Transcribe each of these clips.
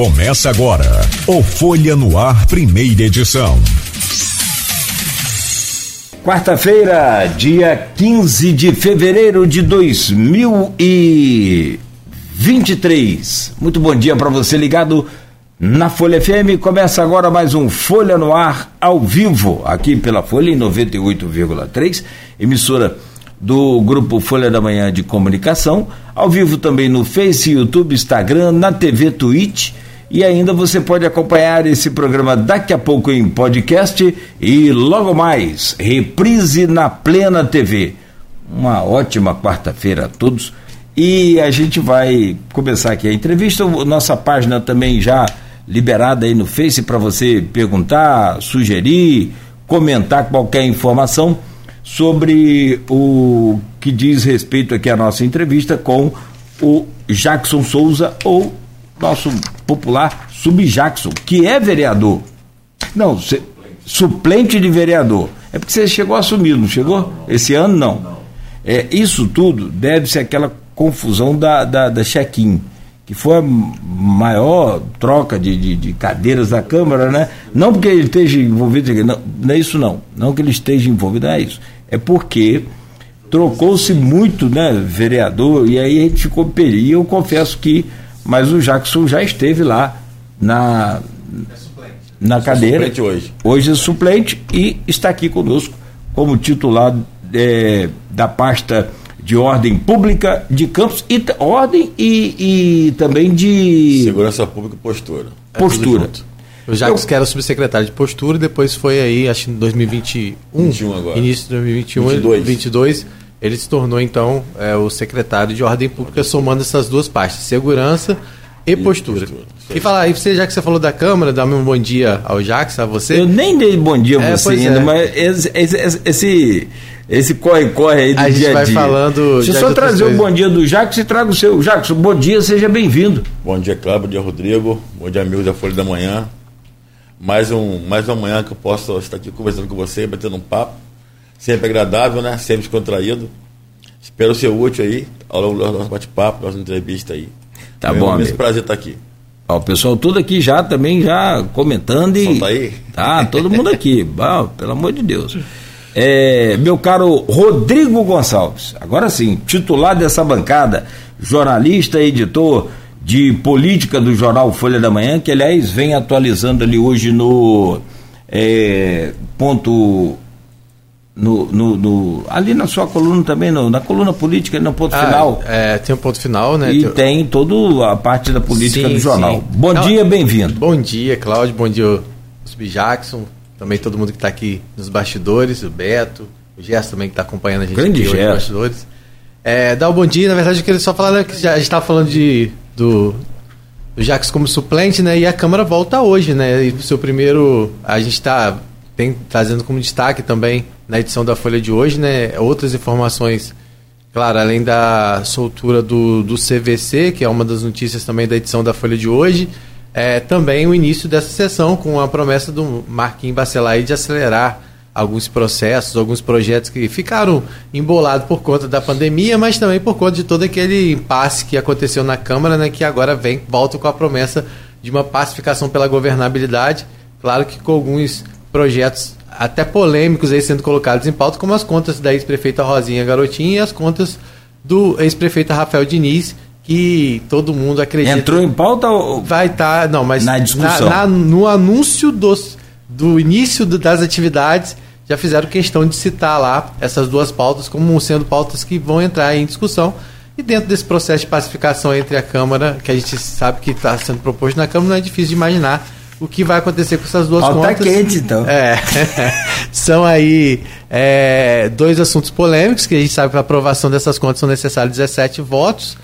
Começa agora o Folha no Ar, primeira edição. Quarta-feira, dia 15 de fevereiro de 2023. Muito bom dia para você ligado na Folha FM. Começa agora mais um Folha no Ar ao vivo, aqui pela Folha em 98,3, emissora do grupo Folha da Manhã de Comunicação, ao vivo também no Face, YouTube, Instagram, na TV Twitch e ainda você pode acompanhar esse programa daqui a pouco em podcast e logo mais, reprise na Plena TV. Uma ótima quarta-feira a todos e a gente vai começar aqui a entrevista, nossa página também já liberada aí no Face para você perguntar, sugerir, comentar qualquer informação sobre o que diz respeito aqui à nossa entrevista com o Jackson Souza, ou nosso popular Subjackson, que é vereador. Não, suplente de vereador. É porque você chegou a assumir, não chegou? Esse ano não. É, isso tudo deve-se àquela confusão da, da, da check-in que foi a maior troca de, de, de, cadeiras da Câmara, né? Não porque ele esteja envolvido, não, não é isso não, não que ele esteja envolvido, não é isso. É porque trocou-se muito, né, vereador, e aí a gente ficou E eu confesso que, mas o Jackson já esteve lá na, na cadeira. É hoje. Hoje é suplente e está aqui conosco como titular é, da pasta de ordem pública de Campos e ordem e, e também de segurança pública e postura. Postura. É o Jacques, Eu... que era subsecretário de postura, depois foi aí, acho que em 2021, 21 agora. início de 2021, 22. 22 ele se tornou então é, o secretário de ordem pública, somando essas duas partes, segurança e, e postura. postura. E falar, e você, já que você falou da Câmara, dá um bom dia ao Jacques, a você. Eu nem dei bom dia a é, você ainda, é. mas esse, esse, esse esse corre-corre aí do a dia a dia. A gente vai falando. Deixa eu só trazer o bom dia do Jacques e traga o seu. Jacques, bom dia, seja bem-vindo. Bom dia, Cláudio, bom dia, Rodrigo. Bom dia, amigos da Folha da Manhã. Mais, um, mais uma manhã que eu posso estar aqui conversando com você, batendo um papo. Sempre agradável, né? Sempre descontraído. Espero ser útil aí ao longo do nosso bate-papo, nossa entrevista aí. Tá bom, amigo. prazer estar aqui. Ó, o pessoal tudo aqui já também já comentando e. Tá aí? Tá, todo mundo aqui. Pelo amor de Deus. É, meu caro Rodrigo Gonçalves, agora sim, titular dessa bancada, jornalista, editor de política do jornal Folha da Manhã, que aliás vem atualizando ali hoje no é, ponto. No, no, no, ali na sua coluna também, no, na coluna política, no ponto ah, final. É, tem um ponto final, né? E tem, tem toda a parte da política sim, do jornal. Sim. Bom Não, dia, bem-vindo. Bom dia, Cláudio, bom dia, Sub Jackson, também todo mundo que está aqui nos bastidores, o Beto, o Gerson também que está acompanhando a gente Grande aqui nos bastidores. É, dá um bom dia, na verdade eu queria só falar né, que já, a gente estava falando de, do, do Jacques como suplente, né? E a Câmara volta hoje, né? E o seu primeiro. A gente está trazendo como destaque também na edição da Folha de hoje, né? Outras informações, claro, além da soltura do, do CVC, que é uma das notícias também da edição da Folha de hoje é, também o início dessa sessão com a promessa do Marquinhos Bacelar de acelerar alguns processos, alguns projetos que ficaram embolados por conta da pandemia, mas também por conta de todo aquele impasse que aconteceu na Câmara, né, que agora vem, volta com a promessa de uma pacificação pela governabilidade, claro que com alguns projetos até polêmicos aí sendo colocados em pauta, como as contas da ex-prefeita Rosinha Garotinha e as contas do ex-prefeito Rafael Diniz, que todo mundo acredita. Entrou em pauta ou vai estar, tá, não, mas na discussão, na, na, no anúncio dos, do início do, das atividades já fizeram questão de citar lá essas duas pautas como sendo pautas que vão entrar em discussão. E dentro desse processo de pacificação entre a Câmara, que a gente sabe que está sendo proposto na Câmara, não é difícil de imaginar o que vai acontecer com essas duas Pauta contas. quente, então. É, são aí é, dois assuntos polêmicos, que a gente sabe que a aprovação dessas contas são necessários 17 votos.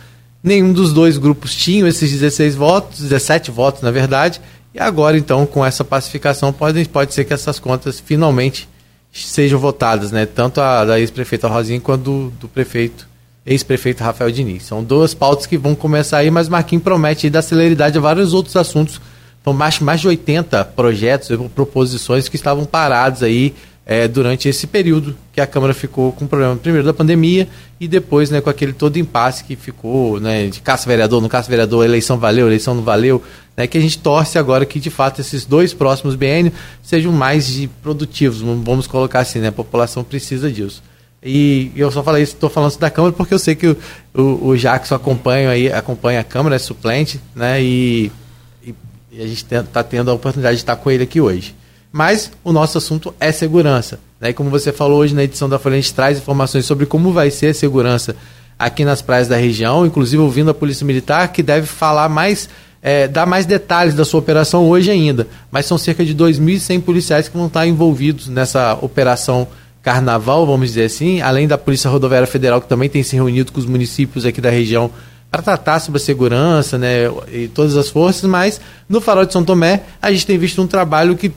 Nenhum dos dois grupos tinham esses 16 votos, 17 votos na verdade, e agora então com essa pacificação pode, pode ser que essas contas finalmente sejam votadas, né? Tanto a da ex-prefeita Rosinha quanto do, do prefeito, ex-prefeito Rafael Diniz. São duas pautas que vão começar aí, mas Marquinhos promete dar celeridade a vários outros assuntos. São mais, mais de 80 projetos, proposições que estavam parados aí é, durante esse período que a Câmara ficou com problema primeiro da pandemia e depois né, com aquele todo impasse que ficou né, de caça-vereador, no caça-vereador, eleição valeu, eleição não valeu, né, que a gente torce agora que de fato esses dois próximos BN sejam mais de produtivos, vamos colocar assim, né, a população precisa disso. E eu só falei isso, estou falando isso da Câmara porque eu sei que o, o, o Jackson acompanha, aí, acompanha a Câmara, é suplente, né, e, e, a gente está tendo a oportunidade de estar com ele aqui hoje. Mas o nosso assunto é segurança. Né? E como você falou hoje na edição da Folha, a gente traz informações sobre como vai ser a segurança aqui nas praias da região, inclusive ouvindo a Polícia Militar, que deve falar mais, é, dar mais detalhes da sua operação hoje ainda. Mas são cerca de 2.100 policiais que vão estar envolvidos nessa operação carnaval, vamos dizer assim, além da Polícia Rodoviária Federal, que também tem se reunido com os municípios aqui da região para tratar sobre a segurança né, e todas as forças, mas no Farol de São Tomé a gente tem visto um trabalho que,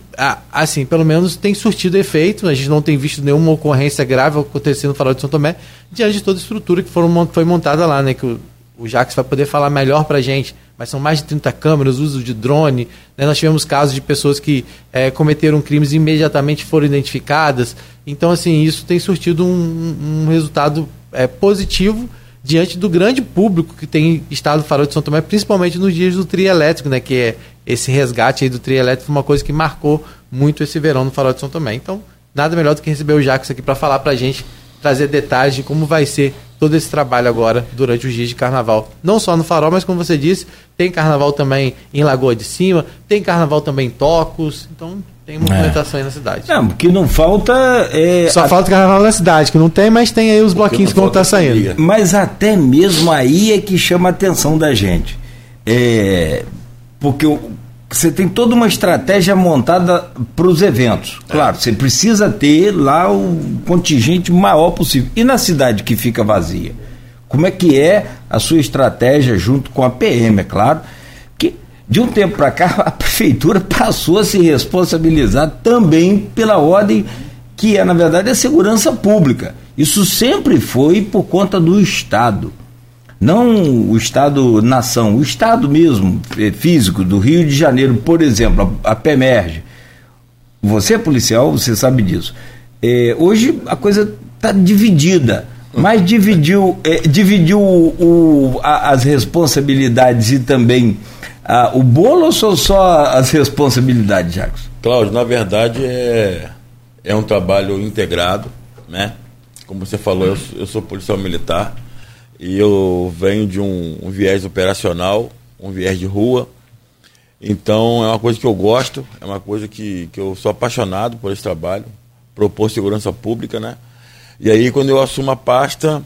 assim, pelo menos tem surtido efeito, a gente não tem visto nenhuma ocorrência grave acontecendo no Farol de São Tomé, diante de toda a estrutura que foram, foi montada lá, né, que o, o Jacques vai poder falar melhor para a gente, mas são mais de 30 câmeras, uso de drone, né, nós tivemos casos de pessoas que é, cometeram crimes e imediatamente foram identificadas, então, assim, isso tem surtido um, um resultado é, positivo, diante do grande público que tem estado Farol de São Tomé, principalmente nos dias do trio elétrico, né, que é esse resgate aí do trio elétrico foi uma coisa que marcou muito esse verão no Farol de São Tomé. Então, nada melhor do que receber o Jacques aqui para falar para a gente, trazer detalhes de como vai ser todo esse trabalho agora durante os dias de carnaval. Não só no Farol, mas como você disse, tem carnaval também em Lagoa de Cima, tem carnaval também em Tocos. Então, tem movimentação é. aí na cidade. Não, o que não falta é. Só a... falta carnaval na cidade, que não tem, mas tem aí os bloquinhos que vão estar tá saindo. Mas até mesmo aí é que chama a atenção da gente. É, porque você tem toda uma estratégia montada para os eventos. É. Claro, você precisa ter lá o contingente maior possível. E na cidade que fica vazia? Como é que é a sua estratégia junto com a PM, é claro? De um tempo para cá, a prefeitura passou a se responsabilizar também pela ordem que é, na verdade, a segurança pública. Isso sempre foi por conta do Estado. Não o Estado-nação, o Estado mesmo, é, físico, do Rio de Janeiro, por exemplo, a, a. Você é policial, você sabe disso. É, hoje a coisa está dividida, mas dividiu, é, dividiu o, o, a, as responsabilidades e também ah, o bolo ou são só as responsabilidades, Jacques? Cláudio, na verdade é, é um trabalho integrado, né? Como você falou, eu, eu sou policial militar e eu venho de um, um viés operacional, um viés de rua. Então é uma coisa que eu gosto, é uma coisa que, que eu sou apaixonado por esse trabalho, propor segurança pública, né? E aí quando eu assumo a pasta,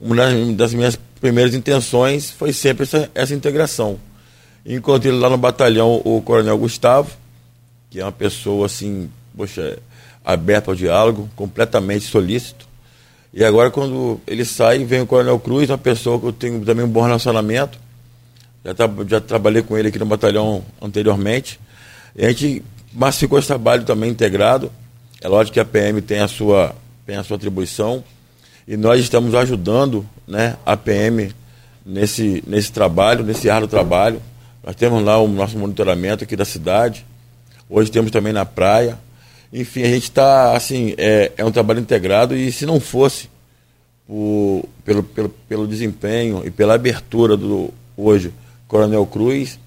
uma das, das minhas primeiras intenções foi sempre essa, essa integração Encontrei lá no batalhão o Coronel Gustavo, que é uma pessoa assim, poxa, aberta ao diálogo, completamente solícito. E agora quando ele sai, vem o Coronel Cruz, uma pessoa que eu tenho também um bom relacionamento. Já, tra já trabalhei com ele aqui no batalhão anteriormente. E a gente massificou esse trabalho também integrado. É lógico que a PM tem a sua, tem a sua atribuição. E nós estamos ajudando né, a PM nesse, nesse trabalho, nesse árduo trabalho. Nós temos lá o nosso monitoramento aqui da cidade. Hoje temos também na praia. Enfim, a gente está, assim, é, é um trabalho integrado e se não fosse por, pelo, pelo, pelo desempenho e pela abertura do hoje Coronel Cruz,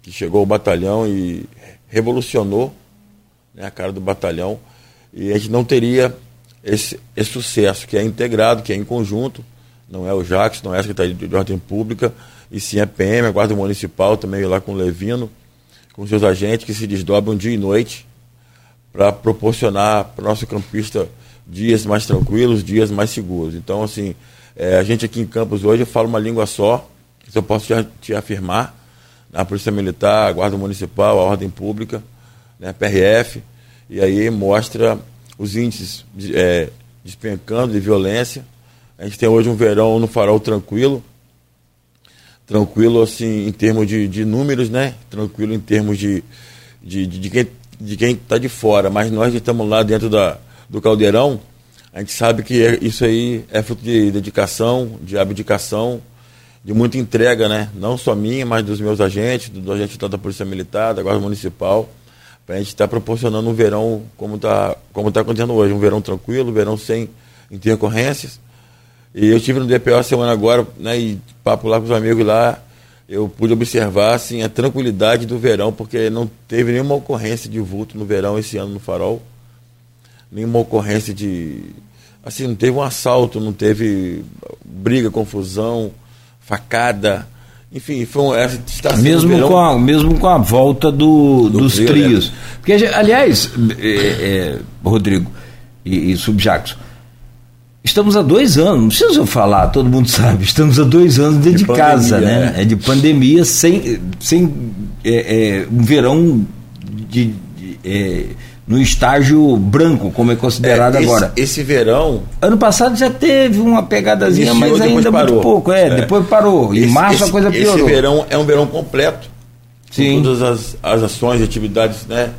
que chegou ao batalhão e revolucionou né, a cara do batalhão, e a gente não teria esse, esse sucesso, que é integrado, que é em conjunto, não é o Jacques, não é a Secretaria de Ordem Pública, e sim a PM, a Guarda Municipal, também lá com o Levino, com seus agentes que se desdobram dia e noite para proporcionar para o nosso campista dias mais tranquilos, dias mais seguros. Então, assim, é, a gente aqui em Campos hoje fala uma língua só, isso eu posso te, te afirmar, a Polícia Militar, a Guarda Municipal, a Ordem Pública, né, PRF, e aí mostra os índices é, despencando de violência. A gente tem hoje um verão no farol tranquilo, tranquilo assim em termos de, de números, né? Tranquilo em termos de, de, de, de quem de quem está de fora, mas nós que estamos lá dentro da, do caldeirão, a gente sabe que é, isso aí é fruto de dedicação, de abdicação, de muita entrega, né? Não só minha, mas dos meus agentes, do agente da Polícia Militar, da Guarda Municipal, para a gente estar tá proporcionando um verão como está como tá acontecendo hoje, um verão tranquilo, um verão sem intercorrências. E eu tive no DPO a semana agora, né, e papo lá com os amigos lá, eu pude observar assim, a tranquilidade do verão, porque não teve nenhuma ocorrência de vulto no verão esse ano no Farol. Nenhuma ocorrência de. Assim, não teve um assalto, não teve briga, confusão, facada. Enfim, foi um, essa mesmo com a Mesmo com a volta do, do dos trio, trios. Né? Porque, aliás, é, é, Rodrigo e, e Subjacos, Estamos há dois anos, não preciso falar, todo mundo sabe, estamos há dois anos dentro de, de casa, né? É. é. de pandemia, sem, sem é, é, um verão de, de é, no estágio branco, como é considerado é, esse, agora. Esse verão. Ano passado já teve uma pegadazinha, mas ainda parou. muito pouco. É, depois parou. Em esse, março esse, a coisa piorou. Esse verão é um verão completo. Sim. Com todas as, as ações e atividades né,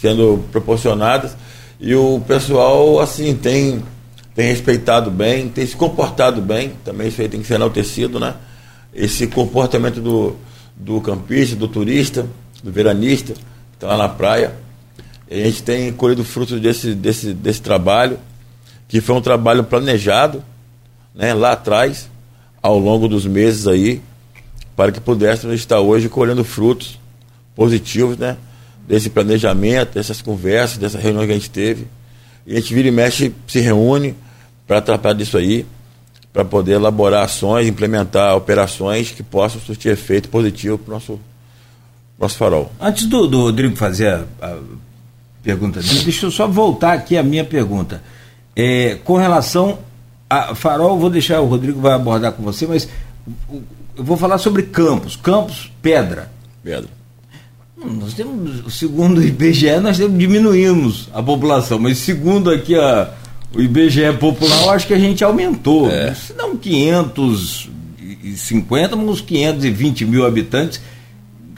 sendo proporcionadas. E o pessoal, assim, tem tem respeitado bem, tem se comportado bem, também isso aí tem que ser enaltecido, né? Esse comportamento do, do campista, do turista, do veranista, que está lá na praia. A gente tem colhido frutos desse, desse, desse trabalho, que foi um trabalho planejado, né, lá atrás, ao longo dos meses aí, para que pudéssemos estar hoje colhendo frutos positivos, né? Desse planejamento, dessas conversas, dessa reunião que a gente teve. E a gente vira e mexe, se reúne para tratar disso aí, para poder elaborar ações, implementar operações que possam surtir efeito positivo para o nosso, nosso farol. Antes do, do Rodrigo fazer a, a pergunta dele, deixa eu só voltar aqui a minha pergunta. É, com relação a farol, vou deixar o Rodrigo vai abordar com você, mas eu vou falar sobre campos. Campos, pedra. Pedra. Nós temos, segundo o IBGE, nós temos, diminuímos a população, mas segundo aqui a, o IBGE popular, eu acho que a gente aumentou. É. Se não 550, mas uns 520 mil habitantes,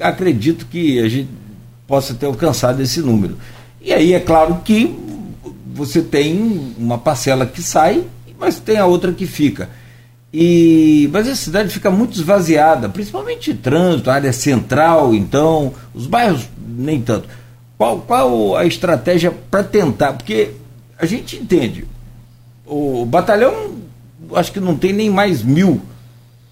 acredito que a gente possa ter alcançado esse número. E aí é claro que você tem uma parcela que sai, mas tem a outra que fica. E, mas a cidade fica muito esvaziada, principalmente trânsito, área central, então, os bairros nem tanto. Qual, qual a estratégia para tentar? Porque a gente entende, o batalhão acho que não tem nem mais mil.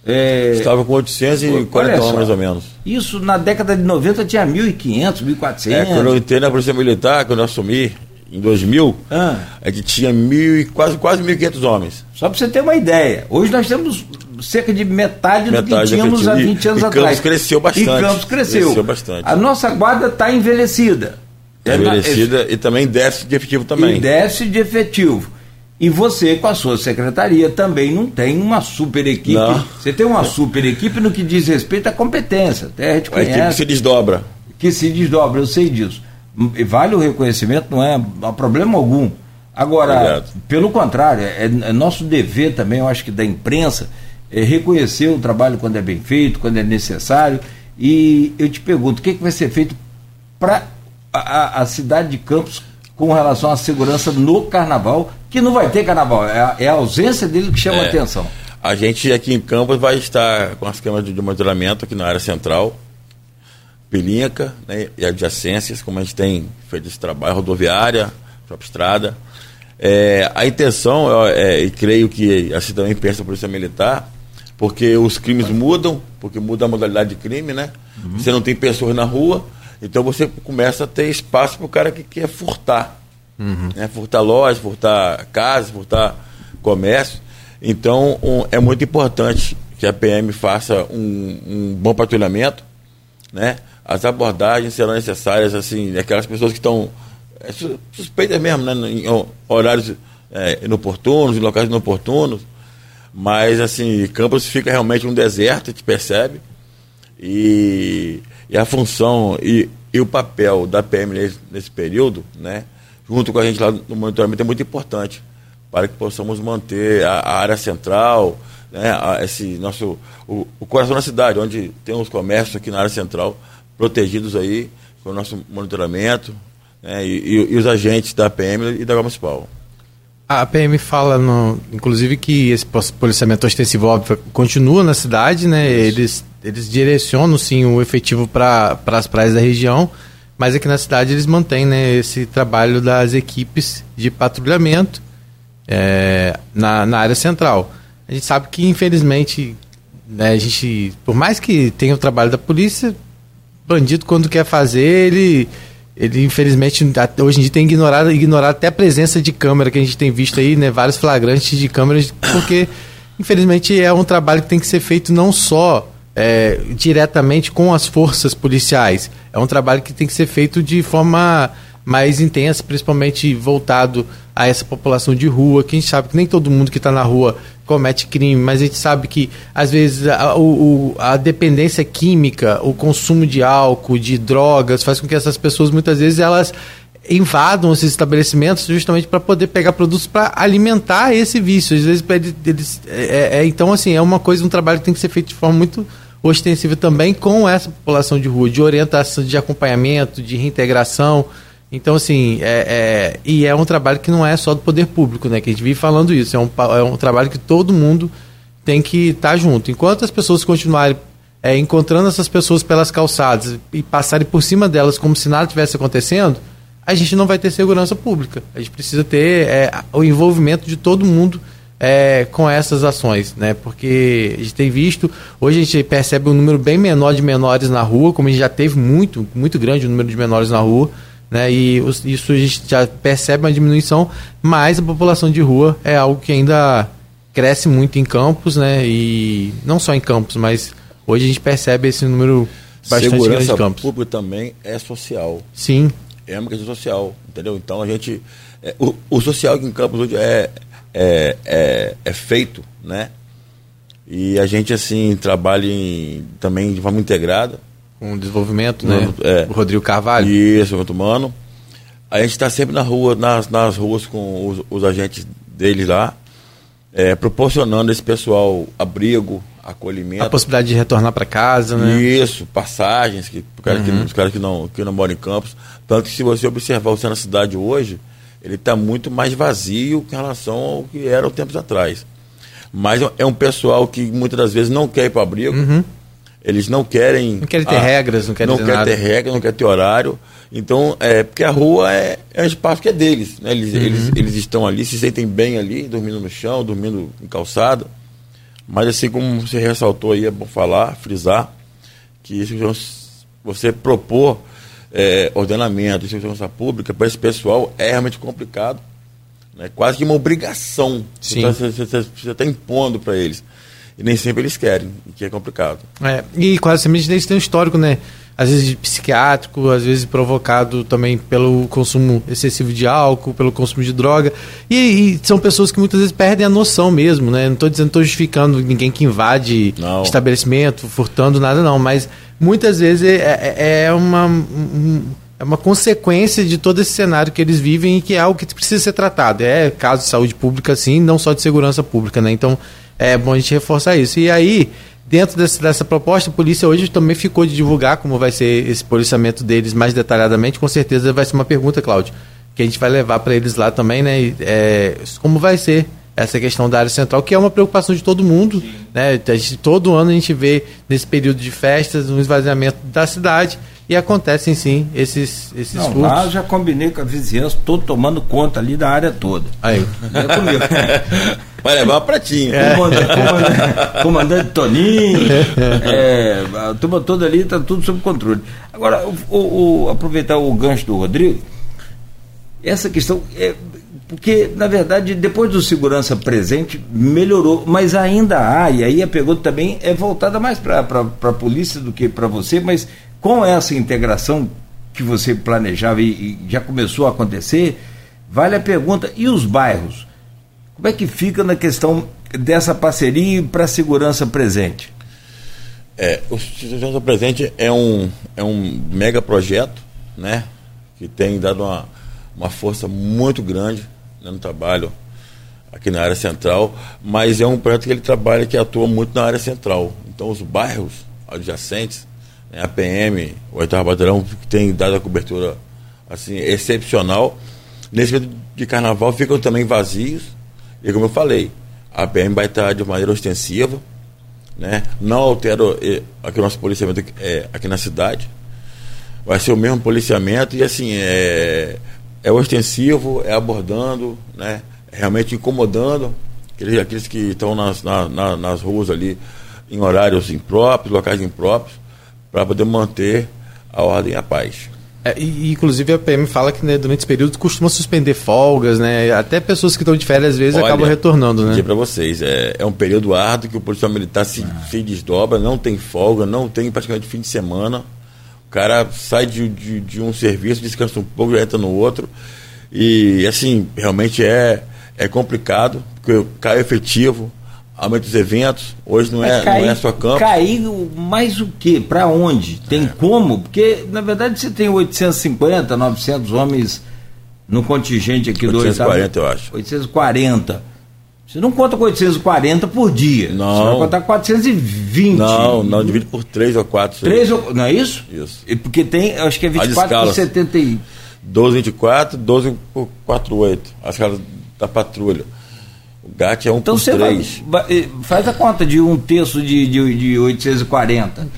É, Estava com 840 homens mais ou menos. Isso na década de 90 tinha 1.500, 1.400. É, quando eu entrei na Polícia Militar, quando eu assumi, em 2000, ah. é que tinha mil, quase, quase 1.500 homens. Só para você ter uma ideia. Hoje nós temos cerca de metade, metade do que tínhamos há 20 anos e, atrás. E Campos cresceu bastante. E Campos cresceu. cresceu bastante. A nossa guarda está envelhecida. É envelhecida é, e também déficit de efetivo também. E déficit de efetivo. E você, com a sua secretaria, também não tem uma super equipe. Não. Você tem uma super equipe no que diz respeito à competência. Até a gente conhece. A equipe que se desdobra. Que se desdobra, eu sei disso vale o reconhecimento, não é, há problema algum. Agora, Obrigado. pelo contrário, é, é, nosso dever também, eu acho que da imprensa, é reconhecer o trabalho quando é bem feito, quando é necessário. E eu te pergunto, o que, é que vai ser feito para a, a, cidade de Campos com relação à segurança no carnaval, que não vai ter carnaval, é a, é a ausência dele que chama é, a atenção. A gente aqui em Campos vai estar com as câmeras de monitoramento aqui na área central, Pelinca né, e adjacências, como a gente tem feito esse trabalho, rodoviária, própria estrada. É, a intenção, é, e creio que assim também pensa a Polícia Militar, porque os crimes mudam, porque muda a modalidade de crime, né? Uhum. Você não tem pessoas na rua, então você começa a ter espaço para o cara que quer furtar. Uhum. Né? Furtar loja, furtar casa, furtar comércio. Então um, é muito importante que a PM faça um, um bom patrulhamento, né? As abordagens serão necessárias, assim, aquelas pessoas que estão é, suspeitas mesmo, né, em horários é, inoportunos, em locais inoportunos, mas, assim, Campos fica realmente um deserto, a gente percebe, e, e a função e, e, o papel da PM nesse, nesse, período, né, junto com a gente lá no monitoramento, é muito importante para que possamos manter a, a área central, né, a, esse nosso, o, o coração da cidade, onde tem os comércios aqui na área central, protegidos aí com o nosso monitoramento né, e, e, os agentes da PM e da Municipal. A PM fala, no, inclusive, que esse policiamento ostensivo óbvio, continua na cidade, né? Eles, eles direcionam sim o efetivo para as praias da região, mas aqui na cidade eles mantêm né, esse trabalho das equipes de patrulhamento é, na, na área central. A gente sabe que, infelizmente, né, a gente, por mais que tenha o trabalho da polícia, bandido quando quer fazer, ele, ele infelizmente hoje em dia tem ignorado, ignorado até a presença de câmera que a gente tem visto aí, né, vários flagrantes de câmeras, porque infelizmente é um trabalho que tem que ser feito não só é, diretamente com as forças policiais, é um trabalho que tem que ser feito de forma mais intensa, principalmente voltado a essa população de rua, que a gente sabe que nem todo mundo que está na rua comete crime, mas a gente sabe que às vezes a, o, a dependência química, o consumo de álcool, de drogas, faz com que essas pessoas muitas vezes elas invadam esses estabelecimentos justamente para poder pegar produtos para alimentar esse vício. Às vezes eles, é, é, é, então assim é uma coisa, um trabalho que tem que ser feito de forma muito ostensiva também com essa população de rua, de orientação, de acompanhamento, de reintegração. Então, assim, é, é, e é um trabalho que não é só do poder público, né? Que a gente vive falando isso. É um, é um trabalho que todo mundo tem que estar tá junto. Enquanto as pessoas continuarem é, encontrando essas pessoas pelas calçadas e passarem por cima delas como se nada tivesse acontecendo, a gente não vai ter segurança pública. A gente precisa ter é, o envolvimento de todo mundo é, com essas ações, né? Porque a gente tem visto, hoje a gente percebe um número bem menor de menores na rua, como a gente já teve muito, muito grande o número de menores na rua né? E os, isso a gente já percebe uma diminuição, mas a população de rua é algo que ainda cresce muito em campos, né? E não só em campos, mas hoje a gente percebe esse número bastante Segurança grande de campos. pública também é social. Sim. É uma questão social, entendeu? Então a gente. É, o, o, social aqui em Campos hoje é, é, é, é, feito, né? E a gente, assim, trabalha em, também de forma integrada com desenvolvimento, né? É. O Rodrigo Carvalho. Isso, muito mano. A gente está sempre na rua, nas, nas ruas com os, os agentes deles lá, é, proporcionando esse pessoal abrigo, acolhimento. A possibilidade de retornar para casa, né? Isso, passagens, que, cara uhum. que, os caras que não, que não moram em campos. Tanto que se você observar o centro da cidade hoje, ele está muito mais vazio em relação ao que era tempos atrás. Mas é um pessoal que muitas das vezes não quer ir para o abrigo. Uhum eles não querem. Não querem ter ah, regras, não querem não quer ter regras, não quer ter horário. Então, é porque a rua é, é um espaço que é deles. Né? Eles, uhum. eles, eles estão ali, se sentem bem ali, dormindo no chão, dormindo em calçada. Mas assim como você ressaltou aí, é bom falar, frisar, que isso você propor é, ordenamento, segurança pública para esse pessoal é realmente complicado. Né? Quase que uma obrigação. Sim. Você está tá impondo para eles. E nem sempre eles querem, o que é complicado. É, e quase sempre eles têm um histórico, né? Às vezes psiquiátrico, às vezes provocado também pelo consumo excessivo de álcool, pelo consumo de droga. E, e são pessoas que muitas vezes perdem a noção mesmo, né? Não estou dizendo, estou justificando ninguém que invade não. estabelecimento, furtando nada, não. Mas muitas vezes é, é, é uma. Um, é uma consequência de todo esse cenário que eles vivem e que é algo que precisa ser tratado. É caso de saúde pública, sim, não só de segurança pública, né? Então, é bom a gente reforçar isso. E aí, dentro desse, dessa proposta, a polícia hoje também ficou de divulgar como vai ser esse policiamento deles mais detalhadamente. Com certeza vai ser uma pergunta, Cláudio, que a gente vai levar para eles lá também, né? É, como vai ser essa questão da área central, que é uma preocupação de todo mundo. Né? A gente, todo ano a gente vê, nesse período de festas, um esvaziamento da cidade e acontecem sim esses, esses Não, furtos. Lá já combinei com a vizinhança, estou tomando conta ali da área toda. Aí. É comigo. Vai levar uma pratinha. É. Comandante, comandante, comandante Toninho, é, a turma toda ali está tudo sob controle. Agora, o, o, aproveitar o gancho do Rodrigo, essa questão é, porque, na verdade, depois do segurança presente, melhorou, mas ainda há, e aí a pergunta também é voltada mais para a polícia do que para você, mas com essa integração que você planejava e, e, já começou a acontecer, vale a pergunta: e os bairros? Como é que fica na questão dessa parceria para a segurança presente? É, o Segurança Presente é um, é um mega projeto, né? Que tem dado uma, uma força muito grande né, no trabalho aqui na área central, mas é um projeto que ele trabalha que atua muito na área central. Então os bairros adjacentes, a PM, o Oitavo Batalhão, que tem dado a cobertura assim, excepcional. Nesse período de carnaval ficam também vazios. E como eu falei, a PM vai estar de maneira ostensiva, né? não altera aqui o nosso policiamento é, aqui na cidade, vai ser o mesmo policiamento e assim, é, é ostensivo, é abordando, né? É realmente incomodando aqueles, aqueles que estão nas, na, na, nas ruas ali em horários impróprios, locais impróprios, para poder manter a ordem e a paz. É, e, inclusive a PM fala que né, durante esse período costuma suspender folgas, né? Até pessoas que estão de férias às vezes Olha, acabam retornando, né? para vocês, é, é um período árduo que o policial militar se, ah. se desdobra, não tem folga, não tem praticamente fim de semana. O cara sai de, de, de um serviço, descansa um pouco, entra no outro. E assim, realmente é, é complicado, porque cai efetivo, aumenta os eventos. Hoje não é, cair, não é só campo. Caiu mais o quê? Para onde? Tem é. como? Porque, na verdade, você tem 850, 900 homens no contingente aqui 840, do 840, eu acho. 840. Você não conta com 840 por dia. Não. Você vai contar 420. Não, não, divide por 3 ou 4. 3 ou, não é isso? Isso. E porque tem, acho que é 24 por 70 e... 12, 24, 12 por 48. As caras da patrulha. O GAT é um então por três. Vai, faz a conta de um terço de, de, de 840.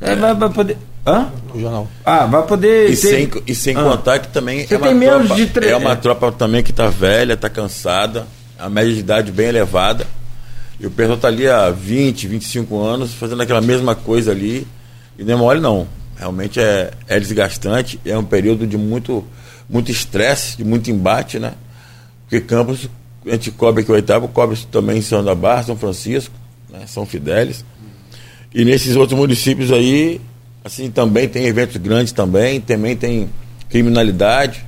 É. Vai, vai poder. Hã? O jornal. Ah, vai poder. E ter... sem, e sem ah. contar que também Você é uma, tropa, de tre... é uma tropa também que está velha, está cansada, a média de idade bem elevada. E o pessoal está ali há 20, 25 anos fazendo aquela mesma coisa ali. E não é mole, não. Realmente é, é desgastante, é um período de muito muito estresse, de muito embate, né? Porque Campos a gente cobre aqui o oitavo, cobre também em São da Barra, São Francisco, né, São Fidélis. E nesses outros municípios aí, assim, também tem eventos grandes também, também tem criminalidade.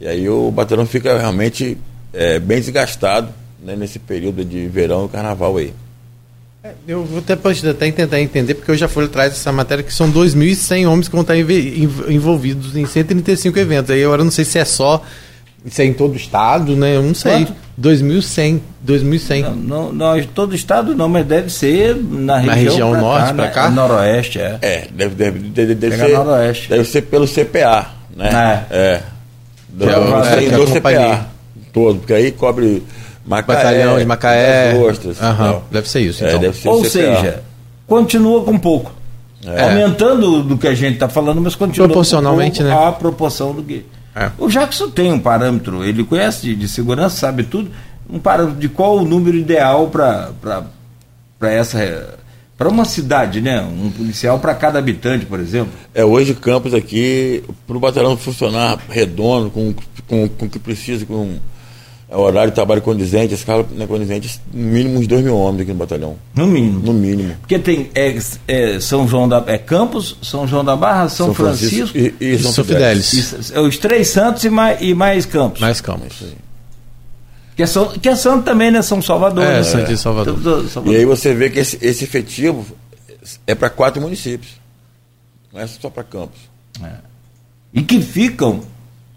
E aí o batalhão fica realmente é, bem desgastado né, nesse período de verão e carnaval aí. É, eu vou até, até tentar entender, porque eu já fui atrás dessa matéria, que são 2.100 homens que vão estar envolvidos em 135 eventos. Aí agora não sei se é só isso é em todo o estado, né? Eu não sei. Quanto? 2100. 2100. Não, não, não, todo o estado não, mas deve ser na região, na região pra norte, para né? cá? Noroeste, é. É, deve, deve, deve, deve ser. Noroeste. Deve ser pelo CPA, né? É. é. Do, é, é, do CPA. Todo, porque aí cobre Macaé, Batalhão de Macaé. Ostras, Aham, deve ser isso. É, então. deve ser Ou seja, continua com pouco. É. Aumentando do que a gente está falando, mas continua proporcionalmente, com pouco né? a proporção do que. É. O Jackson tem um parâmetro, ele conhece de, de, segurança, sabe tudo, um parâmetro de qual o número ideal para essa para uma cidade, né? Um policial para cada habitante, por exemplo. É, hoje Campos aqui, para o batalhão funcionar redondo, com, com, com o que precisa, com é horário de trabalho condizente, escala né, condizente, no mínimo uns 2 mil homens aqui no batalhão. No mínimo. No mínimo. Porque tem é, é São João da é Campos, São João da Barra, São, São Francisco, Francisco, e, e São, São Fidélis. Fidélis. os três santos e mais, e mais Campos. Mais Campos. Que é, São, que é santo também, né? São Salvador. É, né? Santo Salvador. Salvador. E aí você vê que esse, esse efetivo é para quatro municípios. Não é só para Campos. É. E que ficam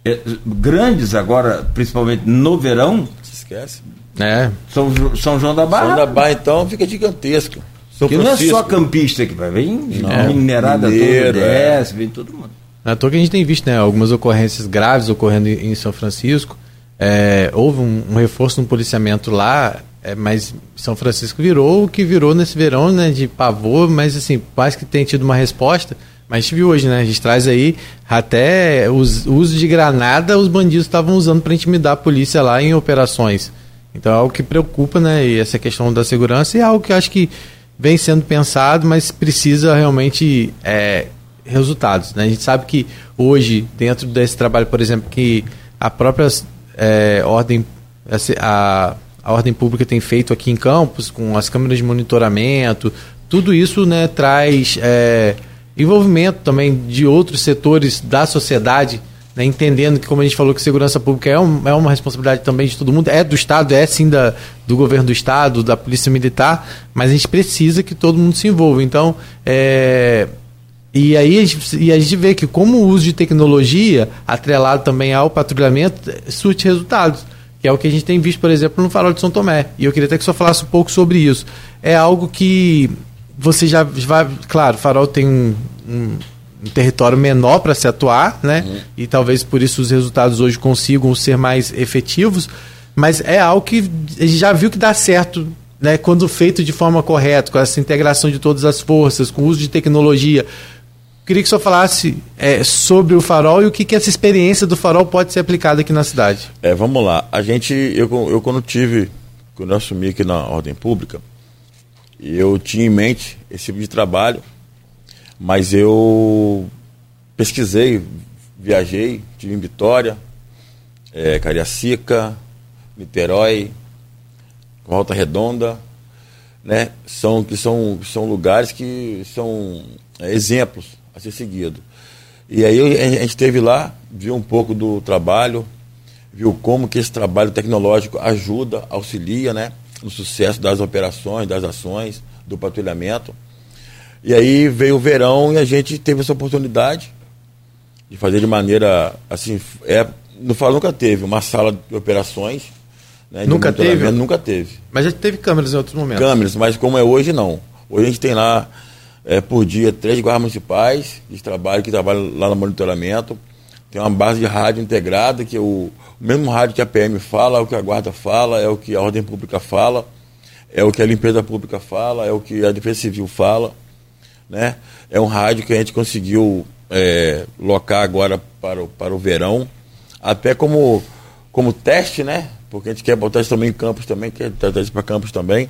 é, grandes agora, principalmente no verão. Se esquece. É. São, São João da Barra. São da Barra, então, fica gigantesco. São que Francisco. não é só campista que vai, vem não, minerada Mineiro, toda, é. desce, vem todo mundo. Na toa que a gente tem visto né, algumas ocorrências graves ocorrendo em São Francisco. É, houve um, um, reforço no policiamento lá, é, mas São Francisco virou o que virou nesse verão né, de pavor, mas assim, quase que tem tido uma resposta. Mas a gente viu hoje, né? A gente traz aí até o uso de granada os bandidos estavam usando para intimidar a polícia lá em operações. Então é algo que preocupa, né? E essa questão da segurança é algo que acho que vem sendo pensado, mas precisa realmente é, resultados. Né? A gente sabe que hoje, dentro desse trabalho, por exemplo, que a própria é, ordem, a, a ordem pública tem feito aqui em Campos, com as câmeras de monitoramento, tudo isso né, traz. É, envolvimento também de outros setores da sociedade, né, entendendo que, como a gente falou, que segurança pública é, um, é uma responsabilidade também de todo mundo, é do Estado, é sim da, do governo do Estado, da Polícia Militar, mas a gente precisa que todo mundo se envolva. Então, é, e aí a gente, e a gente vê que como o uso de tecnologia, atrelado também ao patrulhamento, surte resultados. Que é o que a gente tem visto, por exemplo, no Farol de São Tomé. E eu queria até que você falasse um pouco sobre isso. É algo que você já vai. Claro, Farol tem um, um, um território menor para se atuar, né? Uhum. E talvez por isso os resultados hoje consigam ser mais efetivos. Mas é algo que a gente já viu que dá certo né, quando feito de forma correta, com essa integração de todas as forças, com o uso de tecnologia. Queria que o senhor falasse é, sobre o farol e o que, que essa experiência do farol pode ser aplicada aqui na cidade. É, vamos lá. A gente, eu, eu quando tive, quando eu assumi aqui na ordem pública, eu tinha em mente esse tipo de trabalho, mas eu pesquisei, viajei, tive em Vitória, é, Cariacica, Niterói, Volta Redonda, né? São, que são, são lugares que são é, exemplos a ser seguido. E aí a gente esteve lá, viu um pouco do trabalho, viu como que esse trabalho tecnológico ajuda, auxilia, né? No sucesso das operações, das ações, do patrulhamento. E aí veio o verão e a gente teve essa oportunidade de fazer de maneira assim, é, no Fala nunca teve uma sala de operações. Né, de nunca teve? Nunca teve. Mas já teve câmeras em outros momentos. Câmeras, mas como é hoje, não. Hoje a gente tem lá é, por dia três guardas municipais de trabalho que trabalham lá no monitoramento. Tem uma base de rádio integrada, que o, o mesmo rádio que a PM fala, é o que a guarda fala, é o que a ordem pública fala, é o que a limpeza pública fala, é o que a defesa civil fala. Né? É um rádio que a gente conseguiu é, locar agora para o, para o verão, até como, como teste, né? Porque a gente quer botar isso também em campos também, quer trazer isso para campos também.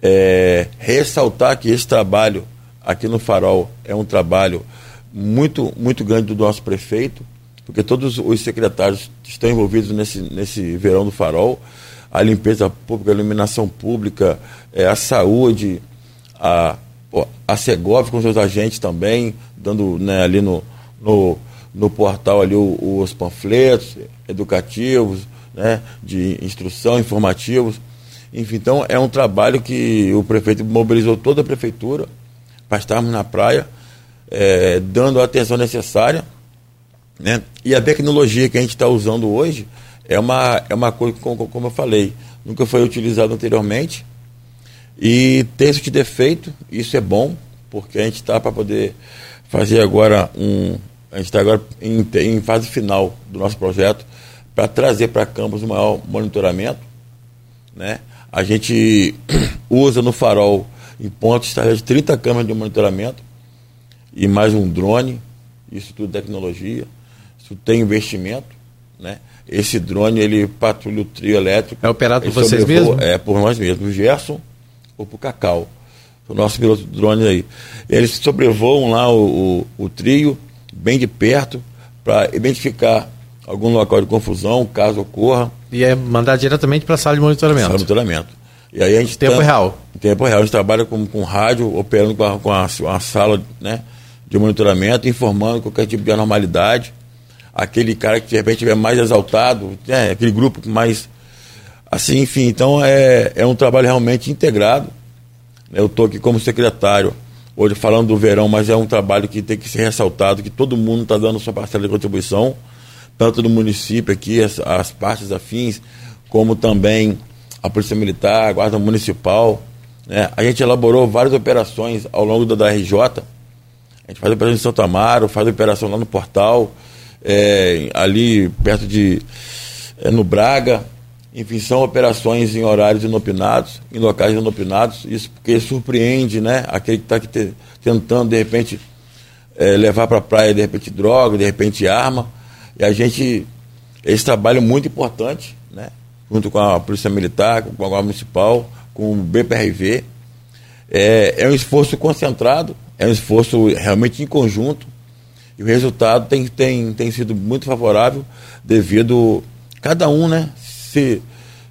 É, ressaltar que esse trabalho aqui no Farol é um trabalho muito, muito grande do nosso prefeito, porque todos os secretários estão envolvidos nesse, nesse verão do Farol. A limpeza pública, a iluminação pública, é, a saúde, a, a Segov com seus agentes também, dando né, ali no, no, no portal ali o, os panfletos educativos, né, de instrução, informativos. Enfim, então é um trabalho que o prefeito mobilizou toda a prefeitura para estarmos na praia, é, dando a atenção necessária. Né? E a tecnologia que a gente está usando hoje é uma, é uma coisa, como, como eu falei, nunca foi utilizada anteriormente. E tem esse defeito, isso é bom, porque a gente está para poder fazer agora um. A gente está agora em, em fase final do nosso projeto para trazer para Campos um maior monitoramento. Né? A gente usa no farol em pontos está de 30 câmeras de monitoramento e mais um drone, isso tudo tecnologia, isso tem investimento, né? Esse drone ele patrulha o trio elétrico. É operado por vocês mesmos? É, por nós mesmos, o Gerson ou por Cacau. O nosso piloto de drone aí. Eles sobrevoam lá o, o, o trio, bem de perto, para identificar algum local de confusão, caso ocorra. E é mandar diretamente para a sala de monitoramento? Sala de monitoramento. E aí a gente tempo tá, real. Em tempo real. A gente trabalha com, com rádio, operando com, a, com a, uma sala né, de monitoramento, informando qualquer tipo de anormalidade. Aquele cara que de repente estiver mais exaltado, né, aquele grupo mais. Assim, enfim, então é, é um trabalho realmente integrado. Eu estou aqui como secretário, hoje falando do verão, mas é um trabalho que tem que ser ressaltado, que todo mundo está dando sua parcela de contribuição, tanto no município aqui, as, as partes afins, como também a Polícia Militar, a Guarda Municipal. Né? A gente elaborou várias operações ao longo da, da RJ. A gente faz operação em Santo Amaro, faz operação lá no Portal, é, ali perto de. É, no Braga. Enfim, são operações em horários inopinados, em locais inopinados. Isso porque surpreende né? aquele que está te, tentando, de repente, é, levar para a praia, de repente, droga, de repente, arma. E a gente. Esse trabalho é muito importante, né? junto com a Polícia Militar, com a Guarda Municipal, com o BPRV. É, é um esforço concentrado, é um esforço realmente em conjunto, e o resultado tem, tem, tem sido muito favorável devido cada um né, se,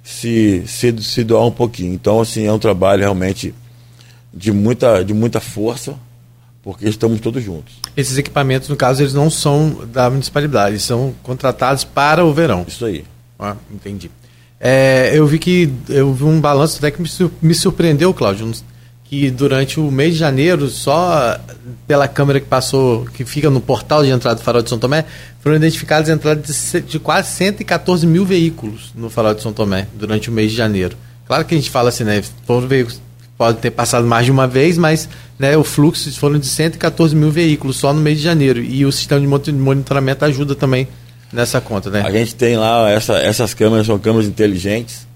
se, se, se doar um pouquinho. Então, assim, é um trabalho realmente de muita, de muita força, porque estamos todos juntos. Esses equipamentos, no caso, eles não são da municipalidade, são contratados para o verão. Isso aí. Ah, entendi. É, eu vi que eu vi um balanço até que me, surpreendeu, Cláudio, que durante o mês de janeiro, só pela câmera que passou, que fica no portal de entrada do Farol de São Tomé, foram identificadas entradas de, de quase 114 mil veículos no Farol de São Tomé durante o mês de janeiro. Claro que a gente fala assim, né? Veículos podem ter passado mais de uma vez, mas né, o fluxo foram de 114 mil veículos só no mês de janeiro. E o sistema de monitoramento ajuda também nessa conta, né? A gente tem lá, essa, essas câmeras são câmeras inteligentes,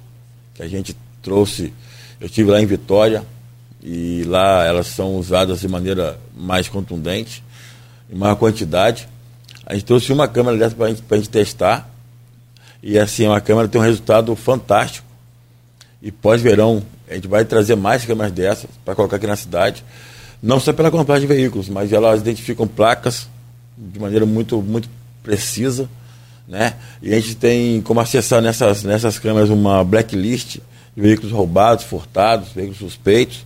que a gente trouxe, eu estive lá em Vitória, e lá elas são usadas de maneira mais contundente. em maior quantidade. A gente trouxe uma câmera dessa para a gente testar. E assim, uma câmera tem um resultado fantástico. E pós-verão, a gente vai trazer mais câmeras dessas para colocar aqui na cidade. Não só pela compragem de veículos, mas elas identificam placas de maneira muito, muito precisa. Né? E a gente tem como acessar nessas, nessas câmeras uma blacklist de veículos roubados, furtados, veículos suspeitos,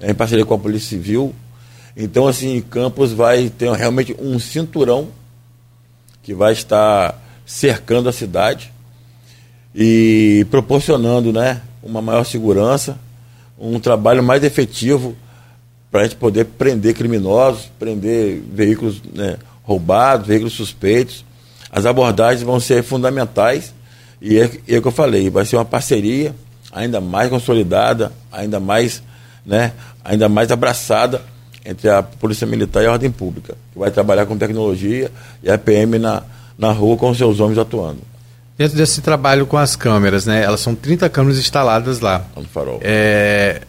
em parceria com a Polícia Civil. Então, assim, Campos vai ter realmente um cinturão que vai estar cercando a cidade e proporcionando né, uma maior segurança, um trabalho mais efetivo para a gente poder prender criminosos, prender veículos né, roubados, veículos suspeitos. As abordagens vão ser fundamentais e é, é o que eu falei, vai ser uma parceria ainda mais consolidada, ainda mais, né, ainda mais abraçada entre a Polícia Militar e a Ordem Pública, que vai trabalhar com tecnologia e a PM na, na rua com seus homens atuando. Dentro desse trabalho com as câmeras, né? Elas são 30 câmeras instaladas lá. No farol. É,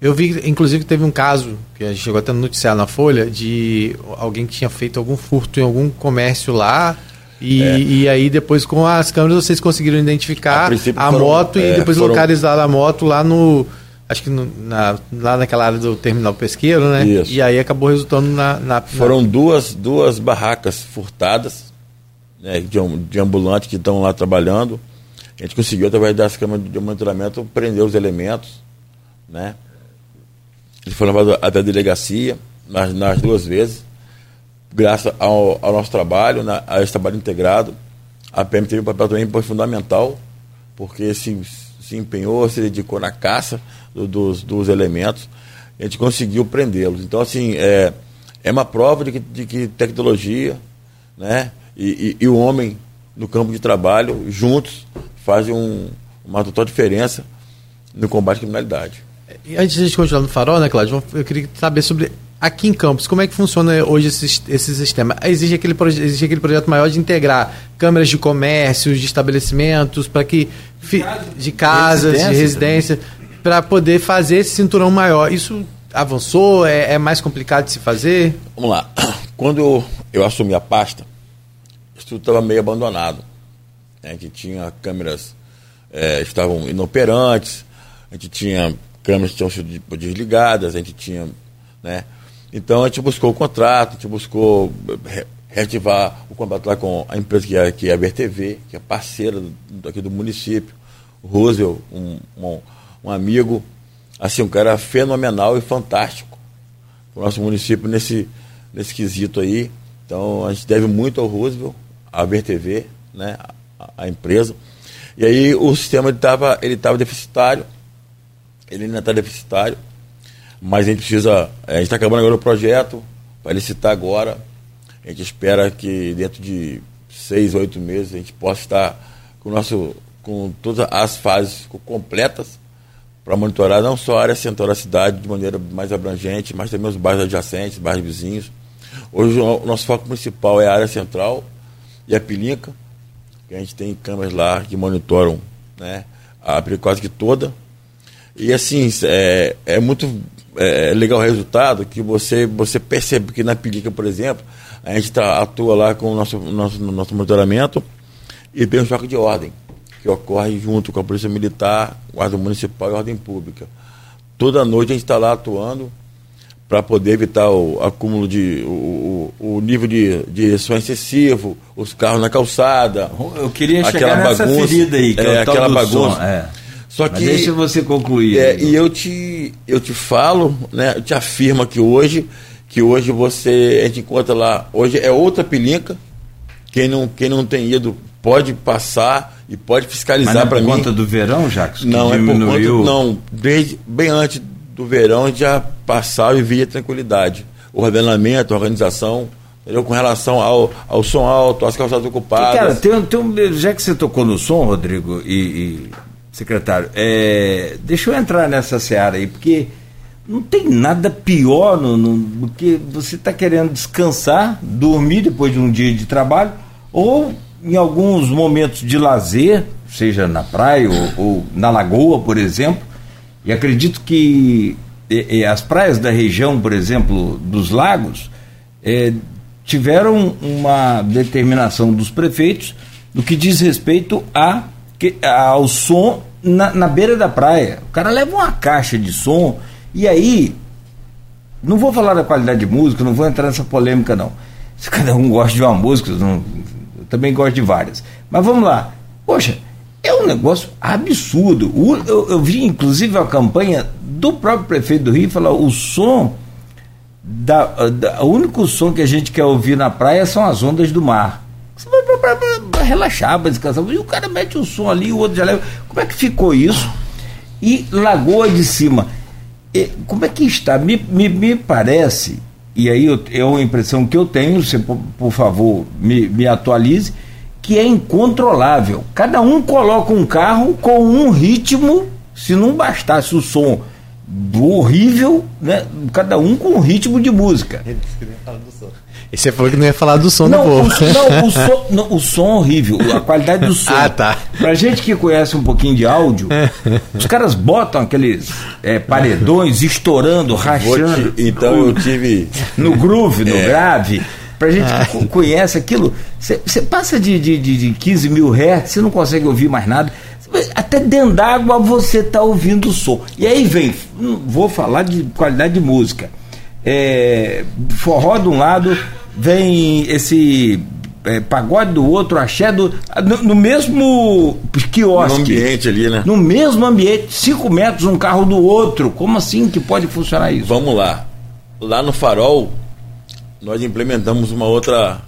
eu vi, inclusive, que teve um caso, que a gente chegou até no noticiário na Folha, de alguém que tinha feito algum furto em algum comércio lá. E, é. e aí, depois, com as câmeras, vocês conseguiram identificar a, a foram, moto é, e depois foram... localizar a moto lá no acho que na, lá naquela área do terminal pesqueiro, né? Isso. E aí acabou resultando na. na Foram na... duas, duas barracas furtadas né, de, de ambulantes que estão lá trabalhando. A gente conseguiu, através das câmeras de monitoramento, prender os elementos. Né? Eles foram levados até a delegacia, nas, nas duas vezes. Graças ao, ao nosso trabalho, na, a esse trabalho integrado, a PM teve um papel também fundamental, porque se, se empenhou, se dedicou na caça do, dos, dos elementos, a gente conseguiu prendê-los. Então, assim, é, é uma prova de que, de que tecnologia né, e, e, e, o homem no campo de trabalho, juntos, fazem um, uma total diferença no combate à criminalidade. E antes de a gente continuar no farol, né, Cláudio, eu queria saber sobre aqui em Campos, como é que funciona hoje esse, esse sistema? Existe aquele, existe aquele projeto maior de integrar câmeras de comércio, de estabelecimentos, para que. de casas, residência de residência para poder fazer esse cinturão maior. Isso avançou? É, é, mais complicado de se fazer? Vamos lá. Quando eu, eu assumi a pasta, isso tudo estava meio abandonado. A gente tinha câmeras é, estavam inoperantes, a gente tinha câmeras que tinham sido desligadas, a gente tinha. Né? Então a gente buscou o contrato, a gente buscou reativar o contrato lá com a empresa que é, que é a BRTV, que é parceira do, aqui do município, o Roosevelt, um, um um amigo, assim, um cara fenomenal e fantástico para o nosso município nesse, nesse quesito aí. Então a gente deve muito ao Roosevelt, à BRTV, né, a, a empresa. E aí o sistema estava ele tava deficitário, ele ainda está deficitário, mas a gente precisa. A gente está acabando agora o projeto, vai licitar agora. A gente espera que dentro de seis, oito meses a gente possa estar com, nosso, com todas as fases completas para monitorar não só a área central da cidade de maneira mais abrangente, mas também os bairros adjacentes, bairros vizinhos. Hoje o nosso foco principal é a área central e a Pilinca, que a gente tem câmeras lá que monitoram né, a quase que toda. E assim, é, é muito é, legal o resultado que você, você percebe que na Pilinca, por exemplo, a gente tá, atua lá com o nosso, nosso, nosso monitoramento e tem um choque de ordem que ocorre junto com a Polícia Militar, Guarda Municipal e Ordem Pública. Toda noite a gente está lá atuando para poder evitar o acúmulo de. o, o, nível de, de som excessivo, os carros na calçada. Eu queria chegar aquela nessa bagunça, ferida aí, que é, é aquela bagunça. Som, é. Só que, Mas deixa você concluir. É, e eu te, eu te falo, né, eu te afirmo que hoje, que hoje você, a gente encontra lá, hoje é outra pilinca, quem não, quem não tem ido pode passar e pode fiscalizar para mim. Por conta do verão, Jacques? Não, diminuiu... é por conta, não, desde bem antes do verão já passava e via tranquilidade. O ordenamento, a organização, entendeu? com relação ao, ao som alto, às calçadas ocupadas. Cara, tem, tem um, já que você tocou no som, Rodrigo e, e secretário, é, deixa eu entrar nessa seara aí, porque não tem nada pior no, no, do que você está querendo descansar, dormir depois de um dia de trabalho, ou em alguns momentos de lazer, seja na praia ou, ou na lagoa, por exemplo, e acredito que e, e as praias da região, por exemplo, dos lagos, é, tiveram uma determinação dos prefeitos no que diz respeito a, que, ao som na, na beira da praia. O cara leva uma caixa de som e aí. Não vou falar da qualidade de música, não vou entrar nessa polêmica, não. Se cada um gosta de uma música, não, eu também gosto de várias. Mas vamos lá. Poxa, é um negócio absurdo. O, eu, eu, vi, inclusive, a campanha do próprio prefeito do Rio falar: o som. Da, da, o único som que a gente quer ouvir na praia são as ondas do mar. Você vai pra, relaxar, pra descansar. E o cara mete o som ali, o outro já leva. Como é que ficou isso? E Lagoa de Cima. E, como é que está? Me, me, me parece, e aí eu, é uma impressão que eu tenho, você, por, por favor, me, me atualize que é incontrolável. Cada um coloca um carro com um ritmo, se não bastasse o som horrível, né? Cada um com um ritmo de música. E você falou que não ia falar do som não, do povo. O, não, o som, não, o som horrível, a qualidade do som. Ah, tá. Pra gente que conhece um pouquinho de áudio, os caras botam aqueles é, paredões estourando, rachando. Te, então eu tive. No groove, no é. grave. Pra gente que ah. conhece aquilo, você passa de, de, de 15 mil hertz, você não consegue ouvir mais nada. Até dentro d'água você está ouvindo o som. E aí vem, vou falar de qualidade de música. É, forró de um lado, vem esse é, pagode do outro, axé do. No, no, mesmo quiosque. No ambiente ali, né? No mesmo ambiente, cinco metros um carro do outro. Como assim que pode funcionar isso? Vamos lá. Lá no farol, nós implementamos uma outra,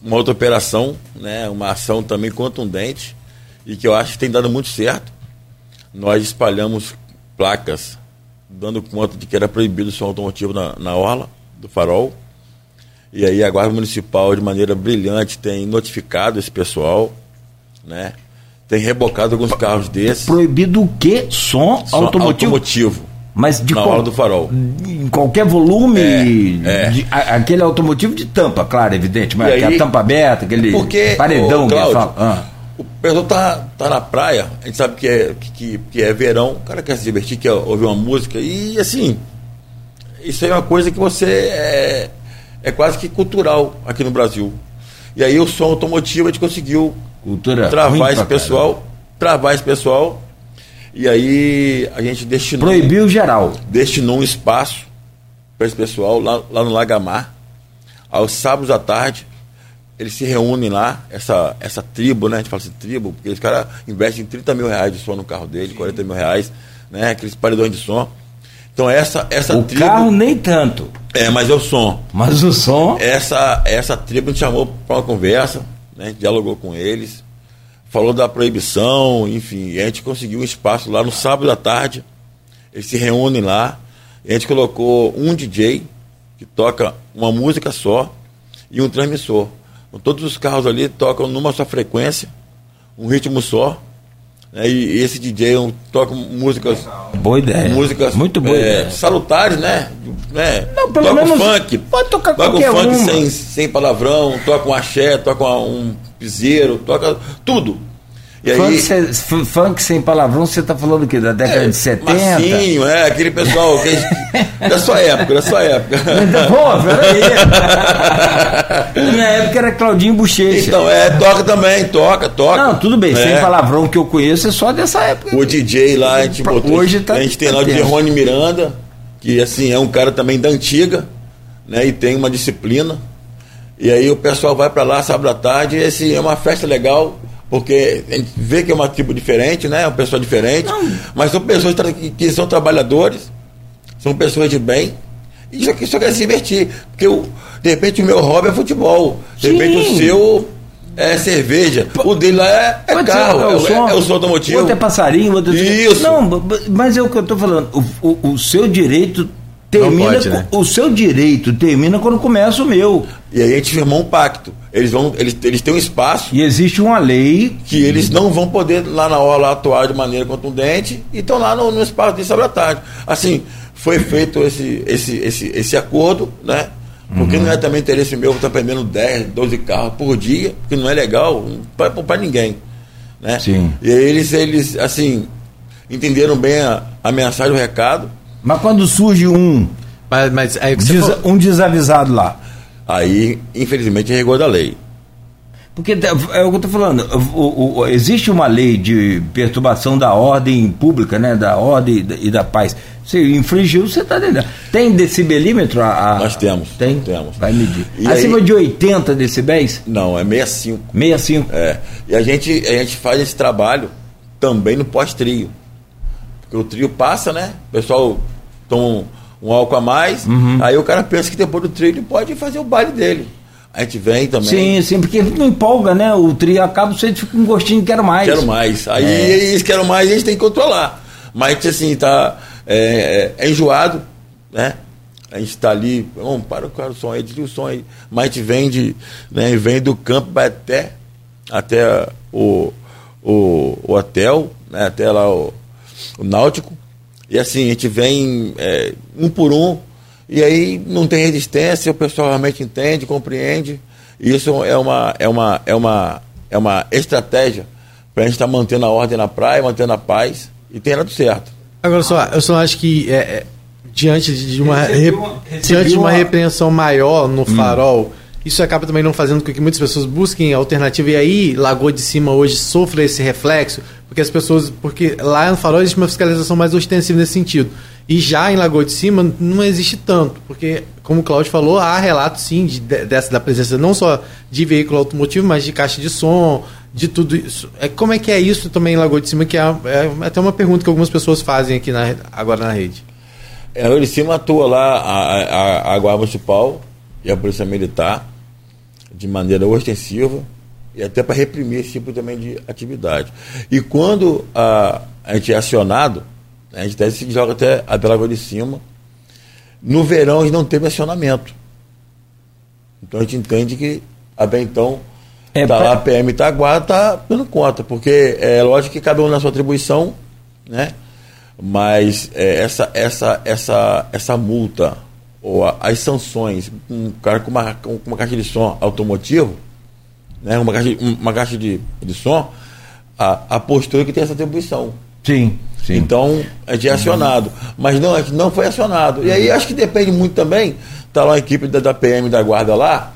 uma outra operação, né, uma ação também contundente e que eu acho que tem dado muito certo. Nós espalhamos placas dando conta de que era proibido o som automotivo na, na orla do farol. E aí a Guarda Municipal, de maneira brilhante, tem notificado esse pessoal, né? Tem rebocado alguns carros desses. Proibido o quê? Som, som automotivo? automotivo. Mas de na qual, hora do farol. Em qualquer volume, é, é. De, a, aquele automotivo de tampa, claro, evidente, mas aí, a tampa aberta, aquele porque, paredão ô, Cláudio, que fala. Ah. O pessoal tá, tá na praia, a gente sabe que é, que, que é verão, o cara quer se divertir, quer ouvir uma música, e assim, isso aí é uma coisa que você é, é quase que cultural aqui no Brasil. E aí o som automotivo a gente conseguiu Cultura travar esse pessoal, caramba. travar esse pessoal e aí a gente destinou. Proibiu geral. Destinou um espaço para esse pessoal lá, lá no Lagamar. Aos sábados à tarde, eles se reúnem lá, essa, essa tribo, né? A gente fala assim, tribo, porque os caras investem 30 mil reais de som no carro dele, Sim. 40 mil reais, né? Aqueles paredões de som. Então essa, essa o tribo. Carro nem tanto. É, mas é o som. Mas o som. Essa, essa tribo gente chamou para uma conversa, né? A gente dialogou com eles falou da proibição, enfim, a gente conseguiu um espaço lá no sábado à tarde. Eles se reúnem lá. a gente colocou um DJ que toca uma música só e um transmissor. Então, todos os carros ali tocam numa só frequência, um ritmo só. Né? E esse DJ toca músicas. Boa ideia. Músicas muito boa é, ideia. salutares, né? né? Não, pelo toca menos funk. Pode tocar toca qualquer um funk uma. sem, sem palavrão, toca um axé, toca um piseiro, toca tudo. E funk, aí, cê, funk sem palavrão, você está falando o quê? Da década é, de 70? Massinho, é, aquele pessoal que, da sua época, da sua época. Pô, peraí. Na minha época era Claudinho Bochecha. Então, é, toca também, toca, toca. Não, tudo bem, é. sem palavrão que eu conheço é só dessa época. O DJ lá, a gente botou. Hoje tá, a gente tem tá lá o Rony Miranda, que assim, é um cara também da antiga, né? E tem uma disciplina. E aí o pessoal vai para lá sábado à tarde, e esse é uma festa legal porque a gente vê que é uma tribo diferente, né? É uma pessoa diferente, Não. mas são pessoas que são trabalhadores, são pessoas de bem, e só, que só quer se divertir. Porque o, de repente o meu hobby é futebol, de Sim. repente o seu é cerveja, o dele lá é, é carro, é, o som, é, é o som automotivo. Outro é passarinho, outro é... Isso. Não, mas é o que eu estou falando, o, o, o seu direito termina pode, né? o seu direito termina quando começa o meu. E aí a gente firmou um pacto. Eles vão, eles, eles têm um espaço. E existe uma lei que eles não vão poder lá na hora atuar de maneira contundente e estão lá no, no espaço de sábado à tarde. Assim, foi feito esse, esse, esse, esse acordo, né? Porque uhum. não é também interesse meu estar prendendo 10, 12 carros por dia, porque não é legal para ninguém. Né? Sim. E eles, eles, assim, entenderam bem a, a mensagem, o recado mas quando surge um. Mas, mas Des, um desavisado lá. Aí, infelizmente, é rigor da lei. Porque é o que eu estou falando, o, o, existe uma lei de perturbação da ordem pública, né? Da ordem e da paz. Se infringiu, você está dentro. Tem decibelímetro? A, a, Nós temos. Tem? Temos. Vai medir. E Acima aí, de 80 decibéis? Não, é 65. 65. É. E a gente, a gente faz esse trabalho também no pós-trio. Porque o trio passa, né? O pessoal toma um, um álcool a mais, uhum. aí o cara pensa que depois do trio ele pode fazer o baile dele. A gente vem também. Sim, sim, porque não empolga, né? O trio acaba, você fica com um gostinho de quero mais. Quero mais. Aí é. eles querem mais, a gente tem que controlar. Mas assim, tá é, é, é enjoado, né? A gente está ali, vamos, para o cara o som aí, desliga o som aí. Mas a gente vem, de, né, vem do campo vai até, até o, o, o hotel, né, até lá o, o Náutico. E assim, a gente vem é, um por um, e aí não tem resistência, o pessoal realmente entende, compreende. Isso é uma, é uma, é uma, é uma estratégia para a gente estar tá mantendo a ordem na praia, mantendo a paz e tem dado certo. Agora só, eu só acho que é, é, diante de uma, uma diante de uma repreensão maior no hum. Isso acaba também não fazendo com que muitas pessoas busquem alternativa e aí Lagoa de Cima hoje sofra esse reflexo, porque as pessoas, porque lá no farol existe uma fiscalização mais ostensiva nesse sentido. E já em Lagoa de Cima não existe tanto, porque, como o Claudio falou, há relatos sim de, dessa, da presença não só de veículo automotivo, mas de caixa de som, de tudo isso. É, como é que é isso também em Lagoa de Cima, que é, é até uma pergunta que algumas pessoas fazem aqui na, agora na rede. É, Lagoa de Cima atua lá a, a, a Guarda Municipal e a Polícia Militar de maneira ostensiva e até para reprimir esse tipo também de atividade. E quando a, a gente é acionado, a gente até se joga até a Lagoa de Cima. No verão a gente não teve acionamento. Então a gente entende que até então é, tá lá a PM Itaguá tá dando conta, porque é lógico que cada um na sua atribuição, né? Mas é, essa, essa, essa, essa multa ou as sanções, um cara com uma, com uma caixa de som automotivo, né? uma caixa, uma caixa de, de som, a, a postura que tem essa atribuição. Sim. Sim. Então, a gente é acionado. Mas não, a gente não foi acionado. E aí acho que depende muito também, tá lá a equipe da, da PM da guarda lá,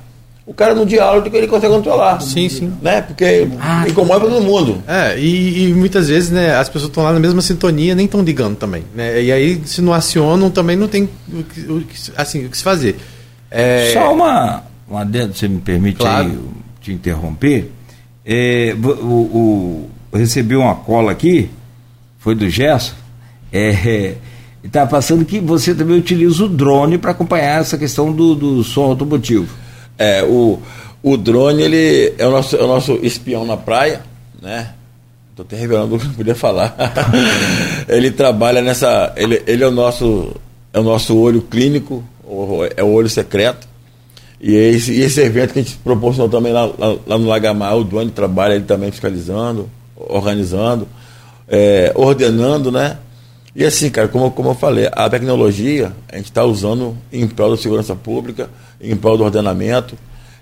o cara no diálogo que ele consegue controlar. Sim, sim. Né? Porque ah, incomoda todo mundo. É, e, e, muitas vezes, né, as pessoas estão lá na mesma sintonia, nem estão ligando também. Né? E aí, se não acionam, também não tem o que, o que assim, o que se fazer. É... Só uma, uma dentro, você me permite claro. aí, te interromper. É, o, o, recebi uma cola aqui foi do Gerson, é, está passando que você também utiliza o drone para acompanhar essa questão do, do som automotivo. É, o, o drone ele é o, nosso, é o nosso espião na praia, né? Estou até revelando o que eu podia falar. ele trabalha nessa. Ele, ele é o nosso é o nosso olho clínico, é o olho secreto. E esse, e esse evento que a gente proporcionou também lá, lá, lá no Lagamar, o drone trabalha ele também fiscalizando, organizando é, ordenando, né? E assim, cara, como, como eu falei, a tecnologia a gente está usando em prol da segurança pública, em prol do ordenamento,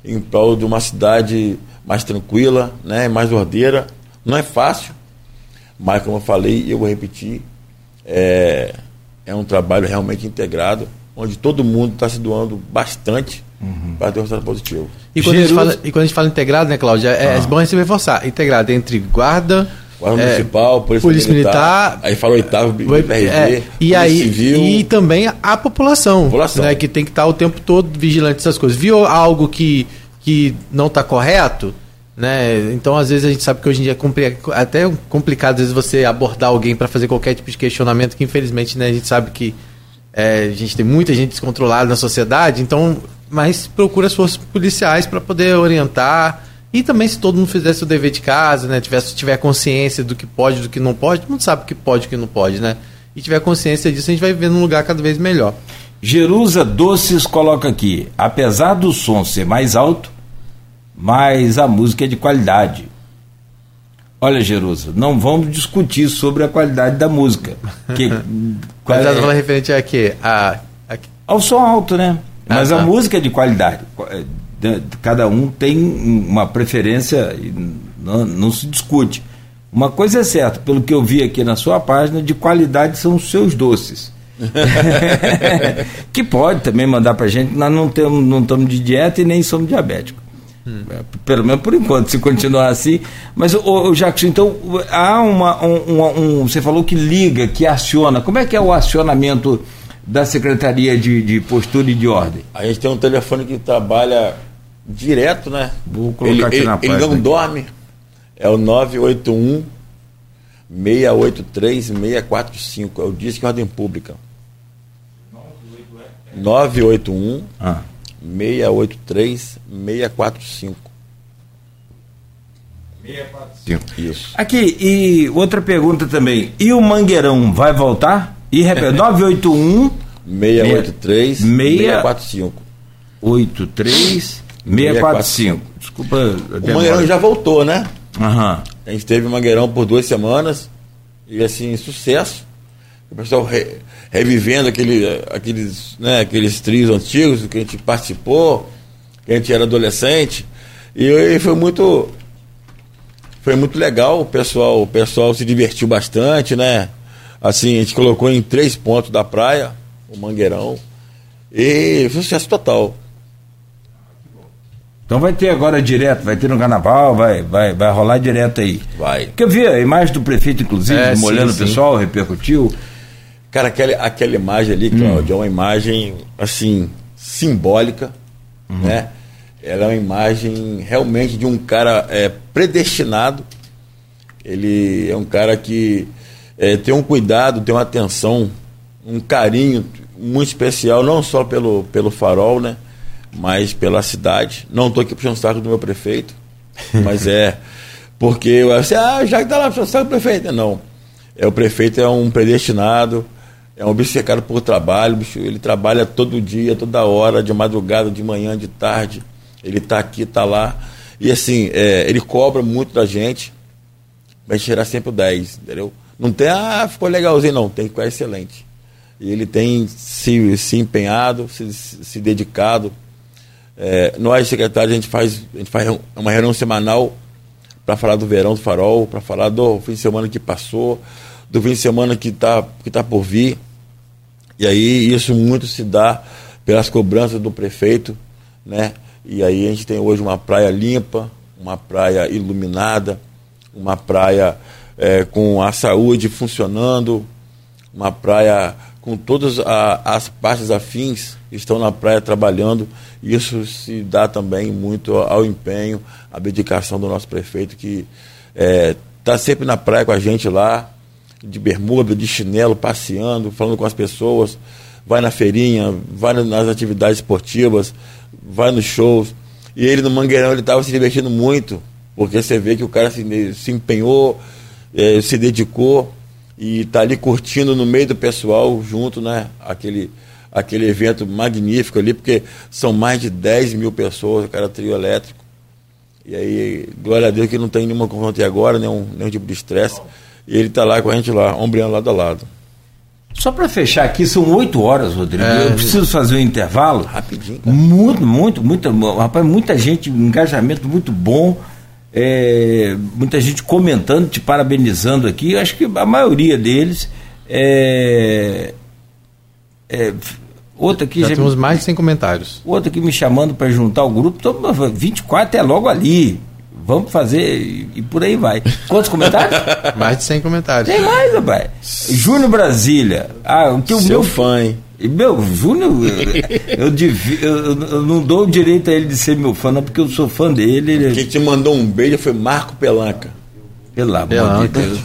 em prol de uma cidade mais tranquila, né, mais ordeira. Não é fácil, mas como eu falei, eu vou repetir, é, é um trabalho realmente integrado, onde todo mundo está se doando bastante uhum. para ter um resultado positivo. E quando, a gente fala, e quando a gente fala integrado, né, Cláudia, é, ah. é bom a gente reforçar, integrado entre guarda Guarda é, Municipal, Polícia, Polícia Militar, militar, aí fala oitavo, BRG, é, e aí Civil. E também a população, população. Né, que tem que estar o tempo todo vigilante dessas coisas. Viu algo que, que não está correto, né? Então, às vezes, a gente sabe que hoje em dia é até complicado, às vezes, você abordar alguém para fazer qualquer tipo de questionamento, que infelizmente né, a gente sabe que é, a gente tem muita gente descontrolada na sociedade, então, mas procura as forças policiais para poder orientar e também se todo mundo fizesse o dever de casa, né? Tivesse, tiver consciência do que pode, do que não pode, todo mundo sabe o que pode e o que não pode, né? E tiver consciência disso, a gente vai viver num lugar cada vez melhor. Jerusa Doces coloca aqui, apesar do som ser mais alto, mas a música é de qualidade. Olha, Jerusa, não vamos discutir sobre a qualidade da música. Que, qualidade é, referente a quê? A, a... Ao som alto, né? Mas ah, tá. a música é de qualidade cada um tem uma preferência e não, não, se discute. Uma coisa é certa, pelo que eu vi aqui na sua página, de qualidade são os seus doces. que pode também mandar para gente, nós não temos, não estamos de dieta e nem somos diabéticos. Hum. Pelo menos por enquanto, se continuar assim. Mas, o, o Jacques, então, há uma. Um, um, um, você falou que liga, que aciona. Como é que é o acionamento da Secretaria de, de Postura e de Ordem? A gente tem um telefone que trabalha direto, né? Vou colocar ele, aqui ele, na Ele não aqui. dorme. É o 981 683 645. É o Disque Ordem Pública. 981 Ah. 683 645. Isso. Aqui, e outra pergunta também. E o Mangueirão vai voltar? E repete, 981 683 Meia- 645. 83 645. Desculpa. O. Mangueirão já voltou, né? Aham. A gente teve o Mangueirão por duas semanas e assim, sucesso. O pessoal re- revivendo aquele, aqueles, né, aqueles trios antigos que a gente participou, que a gente era adolescente. E, e foi muito. Foi muito legal, o pessoal, o pessoal se divertiu bastante, né? Assim, a gente colocou em três pontos da praia, o Mangueirão. E foi sucesso total. Então vai ter agora direto, vai ter no carnaval, vai, vai, vai rolar direto aí. Vai. Porque eu vi a imagem do prefeito, inclusive, É, molhando sim, o sim. pessoal, repercutiu. Cara, aquela, aquela imagem ali, Cláudio, é uma imagem, assim, simbólica, né? Ela é uma imagem realmente de um cara é, predestinado. Ele é um cara que é, tem um cuidado, tem uma atenção, um carinho muito especial, não só pelo, pelo farol, né? Mas pela cidade. Não estou aqui puxando o saco do meu prefeito, mas é porque eu assim, ah, já que está lá puxando o saco do prefeito. Não. É, o prefeito é um predestinado, é um obcecado por trabalho, bicho, ele trabalha todo dia, toda hora, de madrugada, de manhã, de tarde. Ele está aqui, está lá. E assim, é, ele cobra muito da gente, vai tirar sempre o 10, entendeu? Não tem, ah, ficou legalzinho, não, tem que ficar excelente. E ele tem se, se empenhado, se, se dedicado. É, nós, secretários, a gente faz, a gente faz uma reunião semanal para falar do verão do farol, para falar do fim de semana que passou, do fim de semana que está que tá por vir. E aí isso muito se dá pelas cobranças do prefeito, né? E aí a gente tem hoje uma praia limpa, uma praia iluminada, uma praia é, com a saúde funcionando, uma praia com todas a- as partes afins estão na praia trabalhando. Isso se dá também muito ao empenho, à dedicação do nosso prefeito, que está sempre na praia com a gente lá, de bermuda, de chinelo, passeando, falando com as pessoas, vai na feirinha, vai nas atividades esportivas, vai nos shows. E ele no Mangueirão ele estava se divertindo muito, porque você vê que o cara se, se empenhou, eh, se dedicou e está ali curtindo no meio do pessoal, junto, né? Aquele, aquele evento magnífico ali, porque são mais de 10 mil pessoas, o cara trio elétrico. E aí, glória a Deus que não tem nenhuma confronto agora, nenhum, nenhum tipo de estresse. E ele está lá com a gente lá, ombreando lado a lado. Só para fechar aqui, são oito horas, Rodrigo. É. eu preciso fazer um intervalo. Rapidinho, cara. Muito, muito, muita, rapaz, muita gente, um engajamento muito bom. É, muita gente comentando, te parabenizando aqui. Eu acho que a maioria deles é, é, outra aqui Já já temos me- mais de 100 comentários. outra aqui me chamando para juntar o grupo. Então, 24 é logo ali. Vamos fazer e, e por aí vai. Quantos comentários? Mais de 100 comentários. Tem mais, rapaz. Júnior Brasília. Ah, o que o Seu meu fã, hein? E, Meu, Júnior, eu, eu, eu- eu não dou o direito a ele de ser meu fã, não, porque eu sou fã dele. Ele, Quem te mandou um beijo foi Marco Pelanca. pelo amor de Pelanca. Deus.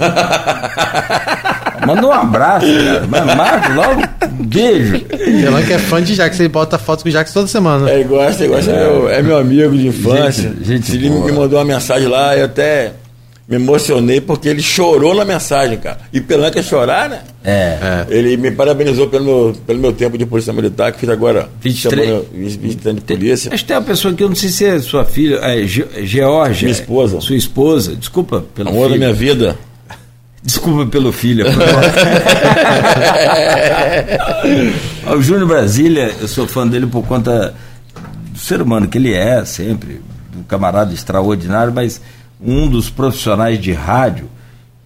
Manda um abraço, cara. Mas Marco, logo, um beijo. Pelanca é fã de Jax, ele bota foto com o Jax toda semana. É, ele gosta, ele gosta, é, meu, é meu amigo de infância. Gente- gente ele me mandou uma mensagem lá, eu até me emocionei porque ele chorou na mensagem, cara. E Pelanca é chorar, né? É. Ele me parabenizou pelo meu, pelo meu tempo de polícia militar, que fiz agora 23. semana- 23 anos de polícia. Acho que tem uma pessoa que eu não sei se é sua filha, é Ge- Georgia. Minha esposa. Sua esposa. Desculpa pelo Amor da filho. minha vida. Desculpa pelo filho. o Júnior Brasília, eu sou fã dele por conta do ser humano que ele é, sempre, um camarada extraordinário, mas um dos profissionais de rádio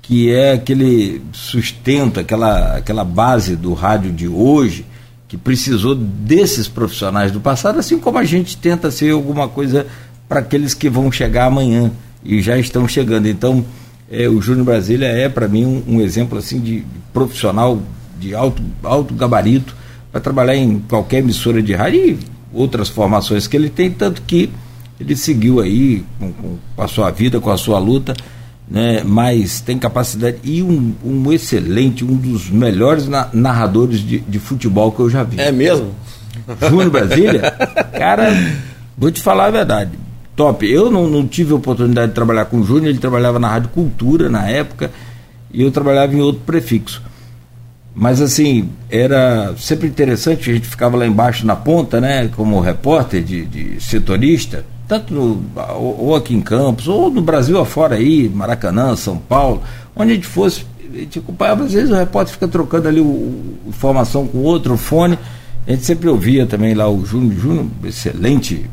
que é aquele sustento, aquela, aquela base do rádio de hoje, que precisou desses profissionais do passado, assim como a gente tenta ser alguma coisa para aqueles que vão chegar amanhã e já estão chegando. Então, é, o Júnior Brasília é, para mim, um, um, exemplo assim de profissional de alto, alto gabarito para trabalhar em qualquer emissora de rádio e outras formações que ele tem, tanto que ele seguiu aí com, com a sua vida, com a sua luta, né, mas tem capacidade e um, um excelente, um dos melhores na, narradores de, de, futebol que eu já vi. É mesmo? Júnior Brasília? Cara, vou te falar a verdade. Top. Eu não, não tive a oportunidade de trabalhar com o Júnior, ele trabalhava na Rádio Cultura na época, e eu trabalhava em outro prefixo. Mas assim, era sempre interessante, a gente ficava lá embaixo na ponta, né, como repórter de, de setorista, tanto no, ou aqui em Campos, ou no Brasil afora aí, Maracanã, São Paulo, onde a gente fosse, a gente acompanhava, às vezes o repórter fica trocando ali o, o informação com outro fone, a gente sempre ouvia também lá o Júnior, Júnior, excelente,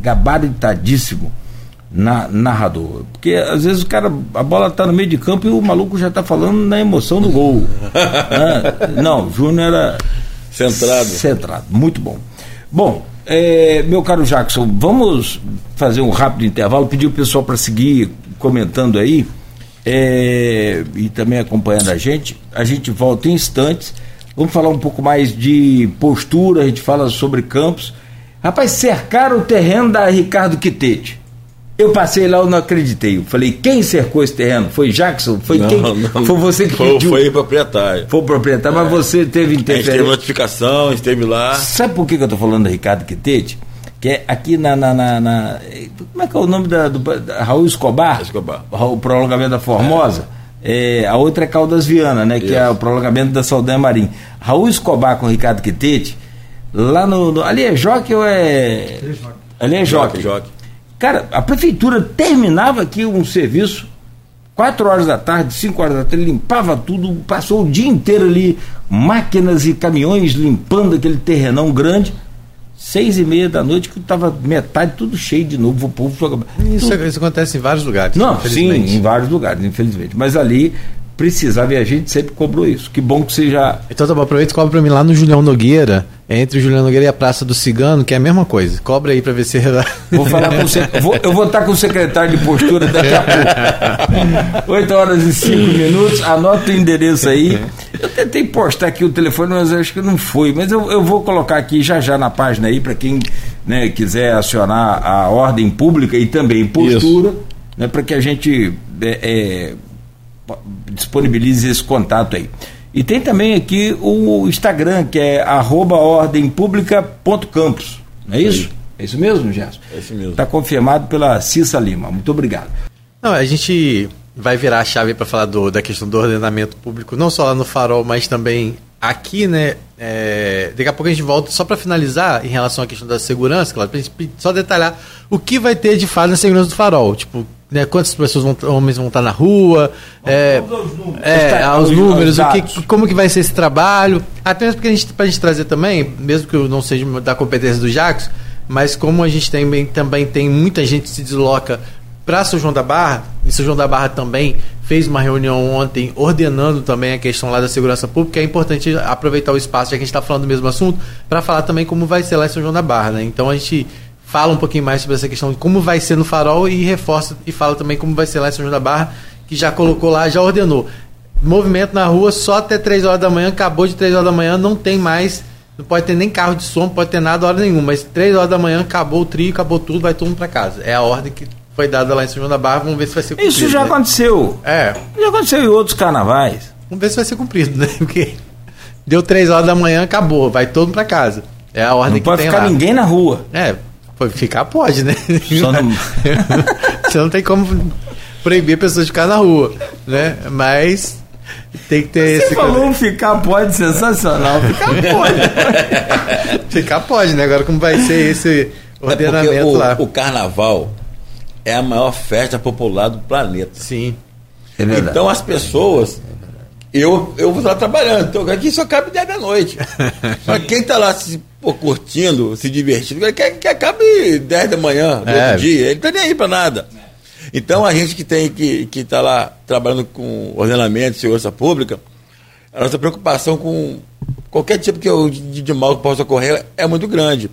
gabaritadíssimo na, narrador. Porque às vezes o cara, a bola está no meio de campo e o maluco já está falando na emoção do gol. né? Não, Júnior era. Centrado. Centrado, muito bom. Bom, é, meu caro Jackson, vamos fazer um rápido intervalo, pedir o pessoal para seguir comentando aí é, e também acompanhando a gente. A gente volta em instantes. Vamos falar um pouco mais de postura, a gente fala sobre campos. Rapaz, cercaram o terreno da Ricardo Quitete. Eu passei lá, eu não acreditei. Eu falei, quem cercou esse terreno? Foi Jackson? Foi não, quem? Não, foi você que foi, pediu? Foi o proprietário. Foi o proprietário, é. mas você teve interferência. A gente teve notificação, esteve lá. Sabe por que, que eu estou falando da Ricardo Quitete? Que é aqui na, na, na, na, Como é que é o nome da, do, da Raul Escobar? Escobar. O prolongamento da Formosa. É. é a outra é Caldas Viana, né? Que é o prolongamento da Saldanha Marim. Raul Escobar com Ricardo Quitete, lá no, no. ali é Joque ou é. Ali é Joque. Joque. Cara, a prefeitura terminava aqui um serviço, 4 horas da tarde, 5 horas da tarde, limpava tudo, passou o dia inteiro ali, máquinas e caminhões limpando aquele terrenão grande. Seis e meia da noite que estava metade tudo cheio de novo, o povo jogava. Isso, isso acontece em vários lugares. Não, sim, em vários lugares, infelizmente. Mas ali precisava e a gente sempre cobrou isso. Que bom que você já. Então tá bom, aproveita e cobra para mim lá no Julião Nogueira, entre o Julião Nogueira e a Praça do Cigano, que é a mesma coisa. Cobra aí para ver se. Vou falar com o vou, Eu vou estar com o secretário de postura daqui a pouco. 8 horas e 5 minutos, anota o endereço aí. Eu tentei postar aqui o telefone, mas acho que não foi. Mas eu, eu vou colocar aqui já já na página aí, para quem né, quiser acionar a ordem pública e também postura, né, para que a gente. É, é, disponibilize esse contato aí. E tem também aqui o Instagram, que é ordempublica.campos. Não é isso? É isso mesmo, Gerson? É isso mesmo. Está confirmado pela Cissa Lima. Muito obrigado. Não, a gente vai virar a chave para falar do, da questão do ordenamento público, não só lá no Farol, mas também aqui, né? É, daqui a pouco a gente volta só para finalizar em relação à questão da segurança, claro, pra gente só detalhar o que vai ter de fato na segurança do Farol. Tipo, né, quantas pessoas vão, homens vão estar na rua, é, é, aos números, o que, como que vai ser esse trabalho, apenas porque a gente, pra gente trazer também, mesmo que eu não seja da competência do Jacques, mas como a gente tem, também tem muita gente que se desloca para São João da Barra, e São João da Barra também fez uma reunião ontem ordenando também a questão lá da segurança pública, é importante aproveitar o espaço, já que a gente está falando do mesmo assunto, para falar também como vai ser lá em São João da Barra, né? Então a gente fala um pouquinho mais sobre essa questão de como vai ser no farol e reforça e fala também como vai ser lá em São João da Barra, que já colocou lá, já ordenou. Movimento na rua só até 3 horas da manhã, acabou de 3 horas da manhã, não tem mais, não pode ter nem carro de som, não pode ter nada hora nenhuma, mas 3 horas da manhã acabou o trio, acabou tudo, vai todo mundo para casa. É a ordem que foi dada lá em São João da Barra, vamos ver se vai ser cumprido. Isso já né? aconteceu. É. Já aconteceu em outros carnavais. Vamos ver se vai ser cumprido, né? Porque deu 3 horas da manhã, acabou, vai todo mundo para casa. É a ordem não que pode tem ficar lá. ninguém na rua. É, Ficar pode, né? Só não... Você não tem como proibir pessoas de ficar na rua, né? Mas tem que ter Você esse. falou um ficar pode, sensacional. Ficar pode. ficar pode, né? Agora como vai ser esse ordenamento é o, lá? O carnaval é a maior festa popular do planeta. Sim. É. Então as pessoas. Eu, eu vou estar trabalhando, então aqui só cabe 10 da noite. Mas quem está lá se pô, curtindo, se divertindo, quer que acabe 10 da manhã do É. outro dia, ele tá nem aí para nada. Então a gente que tem que que está lá trabalhando com ordenamento, segurança pública, a nossa preocupação com qualquer tipo que eu, de, de mal que possa ocorrer é muito grande.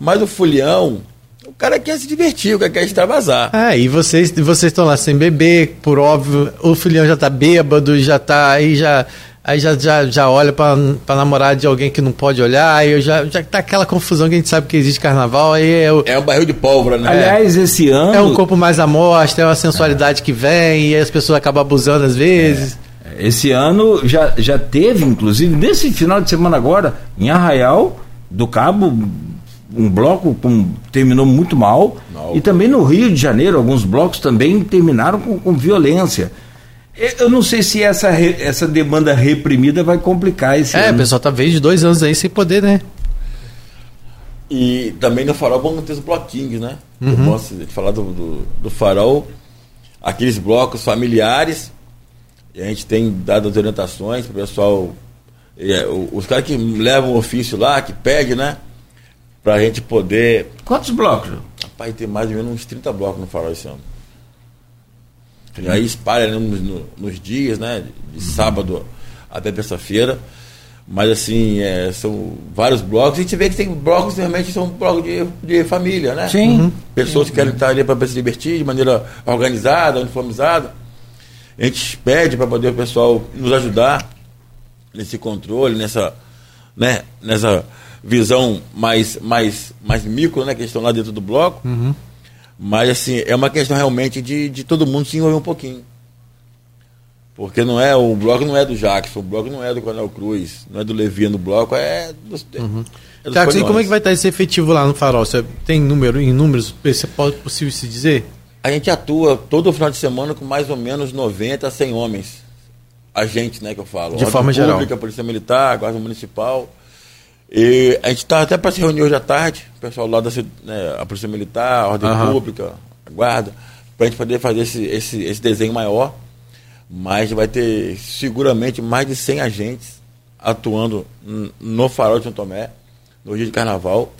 Mas o fulião, o cara quer se divertir, o cara quer extravasar. Ah, e vocês vocês estão lá sem beber, por óbvio, o filhão já tá bêbado, já tá aí já aí já, já, já olha pra, pra namorada de alguém que não pode olhar, aí eu já, já tá aquela confusão que a gente sabe que existe carnaval, aí é, o- É um barril de pólvora, né? Aliás, esse ano. é um corpo mais à mostra, é uma sensualidade que vem, e aí as pessoas acabam abusando às vezes. Esse ano já, já teve, inclusive, nesse final de semana agora, em Arraial do Cabo, um bloco com- terminou muito mal. Mal. E também no Rio de Janeiro, alguns blocos também terminaram com, com violência. Eu não sei se essa, re- essa demanda reprimida vai complicar esse É, o ano. pessoal tá desde dois anos aí sem poder, né? E também no farol vamos ter os bloquinhos, né? Uhum. Eu posso falar do, do, do farol, aqueles blocos familiares, e a gente tem dado as orientações para o pessoal, é, os caras que levam o ofício lá, que pedem, né? Para a gente poder. Quantos blocos? Rapaz, tem mais ou menos uns 30 blocos no farol esse ano. Aí espalha né, nos, no- nos dias, né? De sábado até terça-feira. Mas assim, é, são vários blocos. A gente vê que tem blocos que realmente são blocos de, de família, né? Sim. Pessoas que querem estar ali para se divertir de maneira organizada, uniformizada. A gente pede para poder o pessoal nos ajudar nesse controle, nessa, né, nessa visão mais, mais, mais micro, né, que estão lá dentro do bloco. Mas assim, é uma questão realmente de, de todo mundo se envolver um pouquinho. Porque não é, o bloco não é do Jackson, o bloco não é do Coronel Cruz, não é do Levi no bloco, é dos, é dos Tiago, e como é que vai estar esse efetivo lá no farol? Você tem número em números? Você pode possível se dizer? A gente atua todo final de semana com mais ou menos 90 a 100 homens. A gente, né, que eu falo. De Ordem forma geral. Pública, Polícia Militar, Guarda Municipal. E a gente está até para se reunir hoje à tarde, o pessoal lá da né, a Polícia Militar, a Ordem Aham. Pública, a Guarda, para a gente poder fazer esse, esse, esse desenho maior. Mas vai ter seguramente mais de 100 agentes atuando no Farol de São Tomé, no dia de carnaval.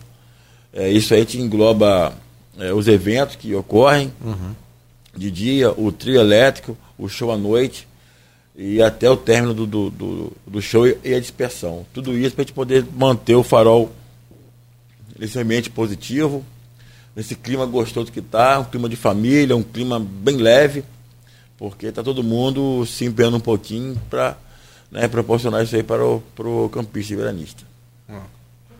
É, isso aí te engloba é, os eventos que ocorrem de dia, o trio elétrico, o show à noite e até o término do, do, do, do show e e a dispersão. Tudo isso para a gente poder manter o farol nesse ambiente positivo, nesse clima gostoso que está, um clima de família, um clima bem leve, porque está todo mundo se empenhando um pouquinho para né, proporcionar isso aí para o pro campista e veranista.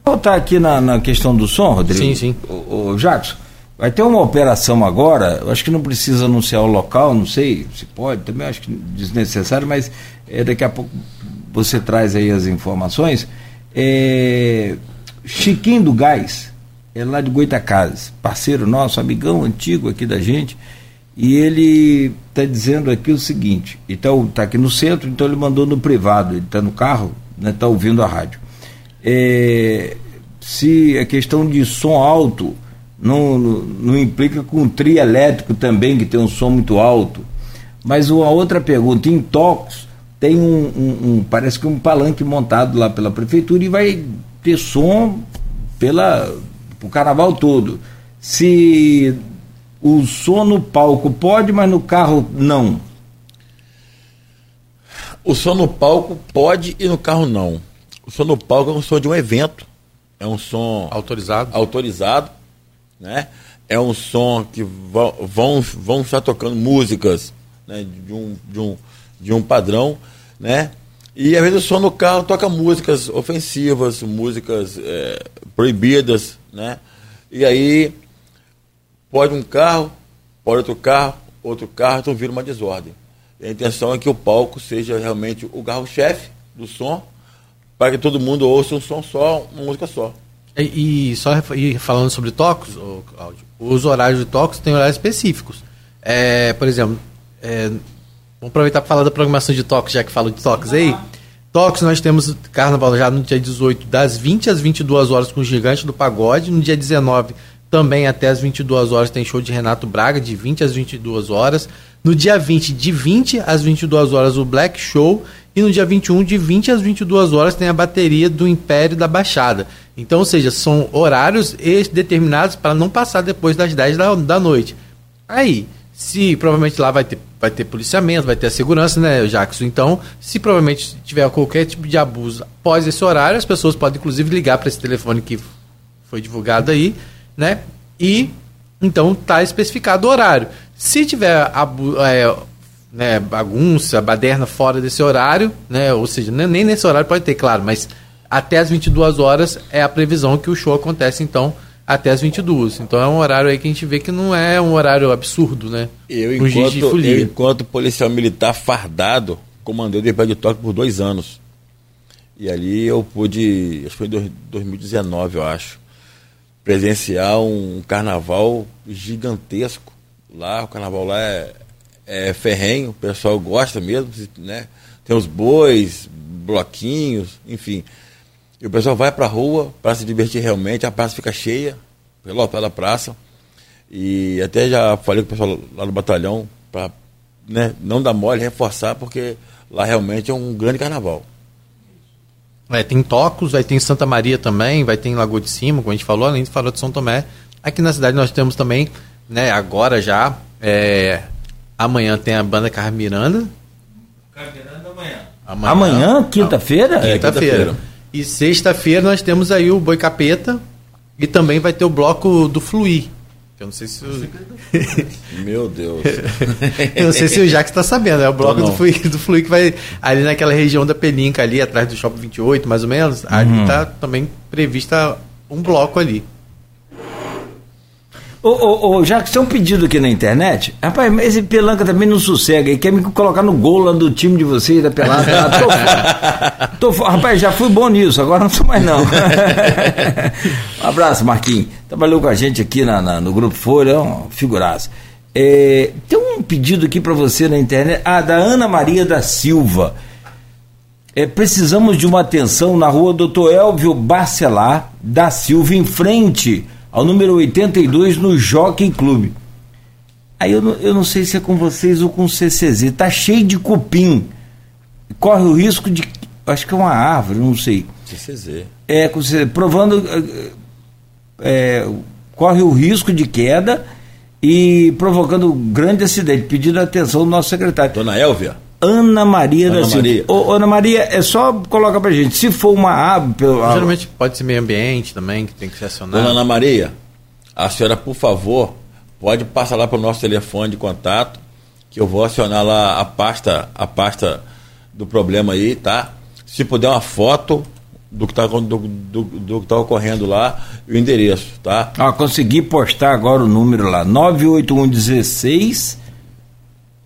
Voltar aqui na, na questão do som, Rodrigo. Sim, sim. O, o Jackson, vai ter uma operação agora, eu acho que não precisa anunciar o local, não sei se pode, também acho que desnecessário, mas é, daqui a pouco você traz aí as informações. É, Chiquinho do Gás, é lá de Goitacazes, parceiro nosso, amigão antigo aqui da gente, e ele está dizendo aqui o seguinte, está aqui no centro, então ele mandou no privado, ele está no carro, está né, tá ouvindo a rádio. É, se a questão de som alto não, não, não implica com um trio elétrico também, que tem um som muito alto. Mas uma outra pergunta, em Tocos tem um, um- um- parece que um palanque montado lá pela prefeitura e vai ter som pela o carnaval todo. Se o som no palco pode, mas no carro não. O som no palco pode e no carro não. O som no palco é um som de um evento, é um som Autorizado? autorizado, né? É um som que vão, vão, estar tocando músicas né? de, um, de, um, de um padrão, né? E às vezes o som no carro toca músicas ofensivas, músicas eh, proibidas, né? E aí pode um carro, pode outro carro, outro carro, então vira uma desordem. A intenção é que o palco seja realmente o carro-chefe do som, para que todo mundo ouça um som só, uma música só. E, e só e falando sobre Cláudio, os horários de tocos têm horários específicos. É, por exemplo, é, vamos aproveitar para falar da programação de tocos, já que falo de tocos aí. Tocos, nós temos carnaval já no dia 18, das 20 às 22 horas com o Gigante do Pagode. No dia 19, também até às 22 horas, tem show de Renato Braga, de 20 às 22 horas. No dia 20, de 20 às 22 horas, o Black Show. E no dia 21, de 20 às 22 horas, tem a bateria do Império da Baixada. Então, ou seja, são horários determinados para não passar depois das 10 da, da noite. Aí, Se provavelmente lá vai ter, vai ter policiamento, vai ter a segurança, né, Jackson? Então, se provavelmente tiver qualquer tipo de abuso após esse horário, as pessoas podem inclusive ligar para esse telefone que foi divulgado aí, né? E então tá especificado o horário. Se tiver abu é, né, bagunça, baderna fora desse horário, né? Ou seja, nem nesse horário pode ter, claro, mas até as 22 horas é a previsão que o show acontece, então, até as 22. Então é um horário aí que a gente vê que não é um horário absurdo, né? Eu, enquanto, eu, enquanto policial militar fardado, comandei o DP de Toque por dois anos. E ali eu pude, acho que foi em 2019, eu acho, presenciar um carnaval gigantesco. Lá, o carnaval lá é, é ferrenho, o pessoal gosta mesmo, né? Tem os bois, bloquinhos, enfim. E o pessoal vai para a rua para se divertir realmente, a praça fica cheia, lotada a praça. E até já falei com o pessoal lá no batalhão para né, não dar mole, reforçar, porque lá realmente é um grande carnaval. É, tem Tocos, vai ter em Santa Maria também, vai ter em Lagoa de Cima, como a gente falou, além de falar de São Tomé. Aqui na cidade nós temos também, né, agora já, é, amanhã tem a banda Carmen Miranda. Carmen Miranda amanhã. Amanhã, amanhã quinta-feira? É, quinta-feira. Quinta e sexta-feira nós temos aí o Boi Capeta e também vai ter o bloco do Fluir. Eu não sei se o... Meu Deus. eu não sei se o Jax está sabendo, é o bloco do Fluir, do Fluir que vai ali naquela região da Peninca, ali atrás do Shopping 28, mais ou menos. Uhum. Ali está também prevista um bloco ali. Ô, ô, ô, já que tem um pedido aqui na internet, rapaz, mas esse Pelanca também não sossega e quer me colocar no gol lá do time de vocês, da Pelada. Tô, tô, rapaz, já fui bom nisso, agora não sou mais não. um abraço, Marquinhos. Trabalhou com a gente aqui na, na no Grupo Folha, é um figuraço. É, tem um pedido aqui para você na internet, ah, da Ana Maria da Silva. É, precisamos de uma atenção na rua Doutor Elvio Barcelar da Silva, em frente ao número 82 no Jockey Clube. Aí eu não, eu não sei se é com vocês ou com o CCZ. Tá cheio de cupim. Corre o risco de. Acho que é uma árvore, não sei. CCZ. É, com CCZ, provando. É, corre o risco de queda e provocando grande acidente. Pedindo a atenção do nosso secretário. Dona Elvia? Ana Maria Ana da Silva. Maria. Ô, Ana Maria, é só colocar pra gente, se for uma ave... Geralmente pode ser meio ambiente também, que tem que ser acionado. Dona Ana Maria, a senhora, por favor, pode passar lá para o nosso telefone de contato, que eu vou acionar lá a pasta, a pasta do problema aí, tá? Se puder uma foto do que está do, do, do que tá ocorrendo lá e o endereço, tá? Ah, consegui postar agora o número lá, 98116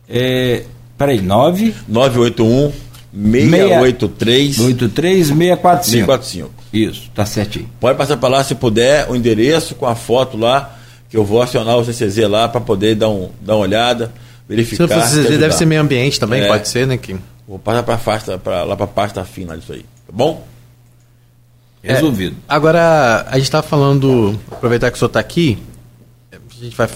é, Peraí, 9? 981 683 645. Isso, tá certinho. Pode passar para lá se puder, o endereço com a foto lá, que eu vou acionar o CCZ lá para poder dar, um, dar uma olhada, verificar. Se o CCZ deve ser meio ambiente também, é, pode ser, né, Kim? Vou passar para pasta, pra, lá para a pasta fina disso aí, tá bom? É, Resolvido. É, agora, a gente está falando, aproveitar que o senhor está aqui, a gente vai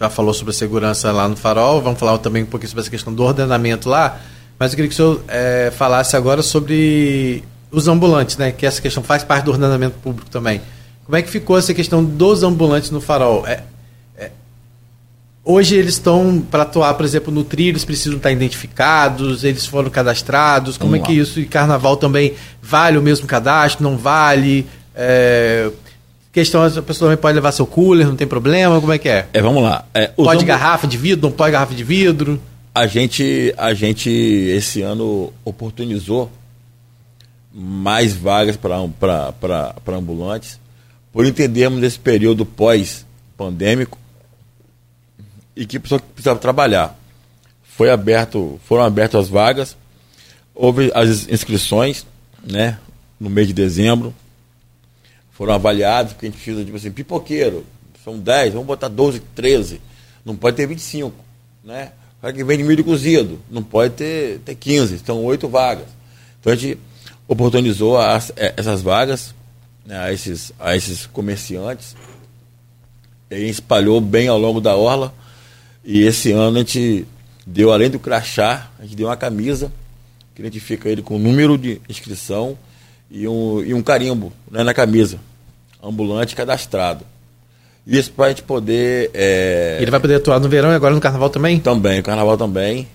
já falou sobre a segurança lá no farol, vamos falar também um pouquinho sobre essa questão do ordenamento lá, mas eu queria que o senhor é, falasse agora sobre os ambulantes, né? Que essa questão faz parte do ordenamento público também. Como é que ficou essa questão dos ambulantes no farol? É, é, hoje eles estão, para atuar, por exemplo, no trilho, eles precisam estar identificados, eles foram cadastrados, como Vamos é que lá. isso, e carnaval também, vale o mesmo cadastro, não vale? É, Questão, a pessoa também pode levar seu cooler, não tem problema, como é que é? É, vamos lá. É, pode garrafa de vidro, não pode garrafa de vidro? A gente, a gente esse ano oportunizou mais vagas para ambulantes, por entendermos esse período pós-pandêmico e que a pessoa precisava trabalhar. Foi aberto, foram abertas as vagas, houve as inscrições né, no mês de dezembro, foram avaliados, porque a gente precisa, tipo assim, pipoqueiro, são 10, vamos botar 12, 13, não pode ter 25, né? Cara que vende milho cozido, não pode ter, ter 15, são oito vagas. Então a gente oportunizou as, é, essas vagas né, a, esses, a esses comerciantes, e a gente espalhou bem ao longo da orla, e esse ano a gente deu, além do crachá, a gente deu uma camisa, que identifica ele com o número de inscrição e um, e um carimbo né, na camisa ambulante cadastrado. Isso para a gente poder. É... Ele vai poder atuar no verão e agora no carnaval também? Também, o carnaval também.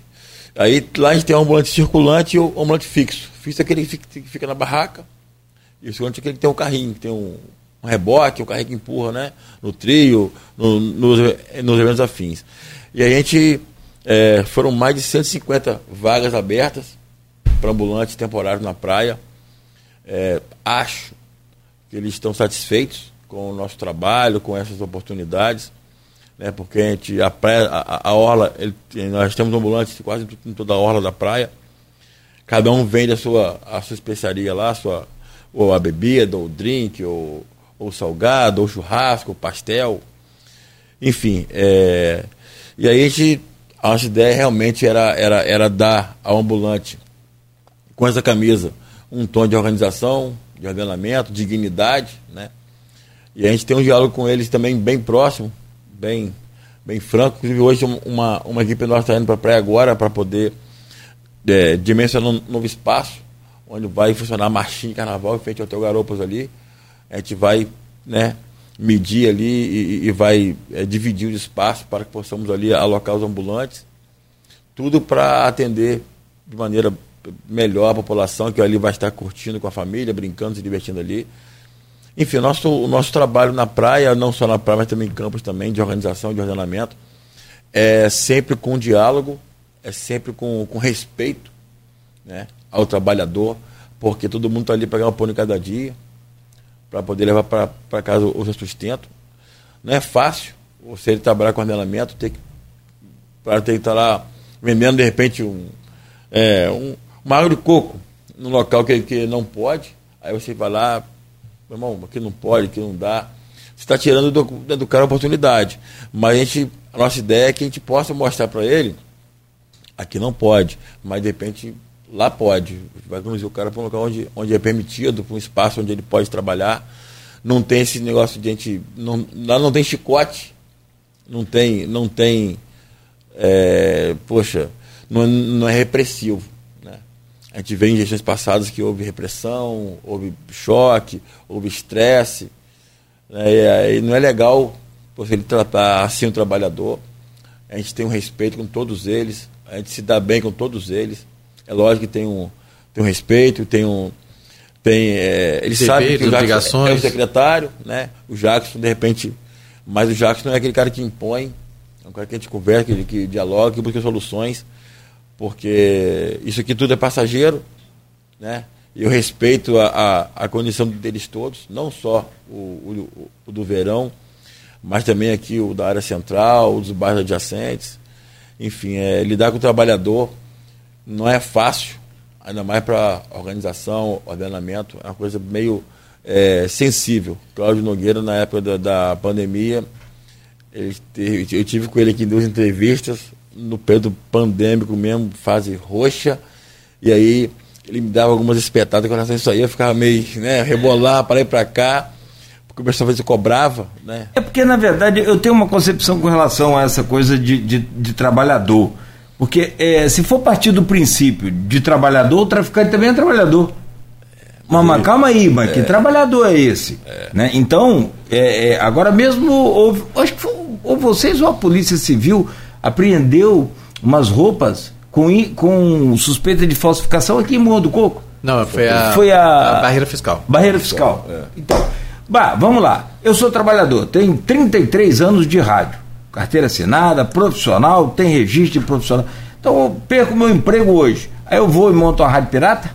Aí lá a gente tem o ambulante circulante e o ambulante fixo. Fixo é aquele que fica na barraca. E o circulante é aquele que tem um carrinho, que tem um, um reboque, um carrinho que empurra, né? No trio, no, nos, nos eventos afins. E a gente. É, foram mais de 150 vagas abertas para ambulantes temporários na praia. É, acho eles estão satisfeitos com o nosso trabalho, com essas oportunidades, né, porque a gente, a, praia, a, a orla, ele, nós temos ambulantes quase em toda a orla da praia, cada um vende a sua, a sua especiaria lá, a sua, ou a bebida, ou o drink, ou, ou salgado, ou churrasco, ou pastel, enfim, é, e aí a gente, a nossa ideia realmente era, era, era dar ao ambulante, com essa camisa, um tom de organização, de ordenamento, dignidade, né? E a gente tem um diálogo com eles também bem próximo, bem, bem franco. Inclusive hoje uma, uma equipe nossa está indo para a praia agora para poder é, dimensionar um novo espaço, onde vai funcionar a marchinha de carnaval em frente ao Hotel Garopas ali. A gente vai né, medir ali e, e vai é, dividir o espaço para que possamos ali alocar os ambulantes. Tudo para atender de maneira melhor a população que ali vai estar curtindo com a família, brincando, se divertindo ali. Enfim, nosso, o nosso trabalho na praia, não só na praia, mas também em campos também, de organização, de ordenamento, é sempre com diálogo, é sempre com, com respeito né, ao trabalhador, porque todo mundo está ali para ganhar um pão de cada dia, para poder levar para casa o seu sustento. Não é fácil você trabalhar com ordenamento, ter que, para estar tá lá vendendo de repente um, é, um, uma água de coco num local que, que não pode, aí você vai lá, meu irmão, aqui não pode, aqui não dá. Você está tirando do, do cara a oportunidade. Mas a, gente, a nossa ideia é que a gente possa mostrar para ele, aqui não pode, mas de repente lá pode. Vai conduzir o cara para um local onde, onde é permitido, para um espaço onde ele pode trabalhar. Não tem esse negócio de a gente. Não, lá não tem chicote, não tem. Não tem é, poxa, não, não é repressivo. A gente vê em gestões passadas que houve repressão, houve choque, houve estresse. Né? E, não é legal você ele tratar assim o trabalhador. A gente tem um respeito com todos eles, a gente se dá bem com todos eles. É lógico que tem um, tem um respeito, tem um. Tem, é, ele sabe que o Jackson é o secretário, né? O Jackson, de repente. Mas o Jackson não é aquele cara que impõe, é um cara que a gente conversa, que, que dialoga, que busca soluções porque isso aqui tudo é passageiro, né? Eu respeito a, a, a condição deles todos, não só o, o, o, do verão, mas também aqui o da área central, os bairros adjacentes. Enfim, é, lidar com o trabalhador não é fácil, ainda mais para organização, ordenamento, é uma coisa meio é, sensível. Cláudio Nogueira, na época da, da pandemia, ele, eu tive com ele aqui em duas entrevistas, no período pandêmico mesmo, fase roxa, e aí ele me dava algumas espetadas com relação a isso aí, eu ficava meio, né, rebolar para ir para cá, porque o pessoal às vezes cobrava, né? É porque, na verdade, eu tenho uma concepção com relação a essa coisa de, de, de trabalhador. Porque é, se for partir do princípio de trabalhador, o traficante também é trabalhador. Mas, mas calma aí, mas é. que trabalhador é esse? É. Né? Então, é, é agora mesmo, houve, acho que foi, ou vocês ou a Polícia Civil apreendeu umas roupas com, com suspeita de falsificação aqui em Morro do Coco. Não, foi a, foi a, a barreira fiscal. Barreira fiscal. É. Então, bah, vamos lá. Eu sou trabalhador, tenho 33 anos de rádio, carteira assinada, profissional, tem registro de profissional. Então eu perco meu emprego hoje. Aí eu vou e monto uma rádio pirata?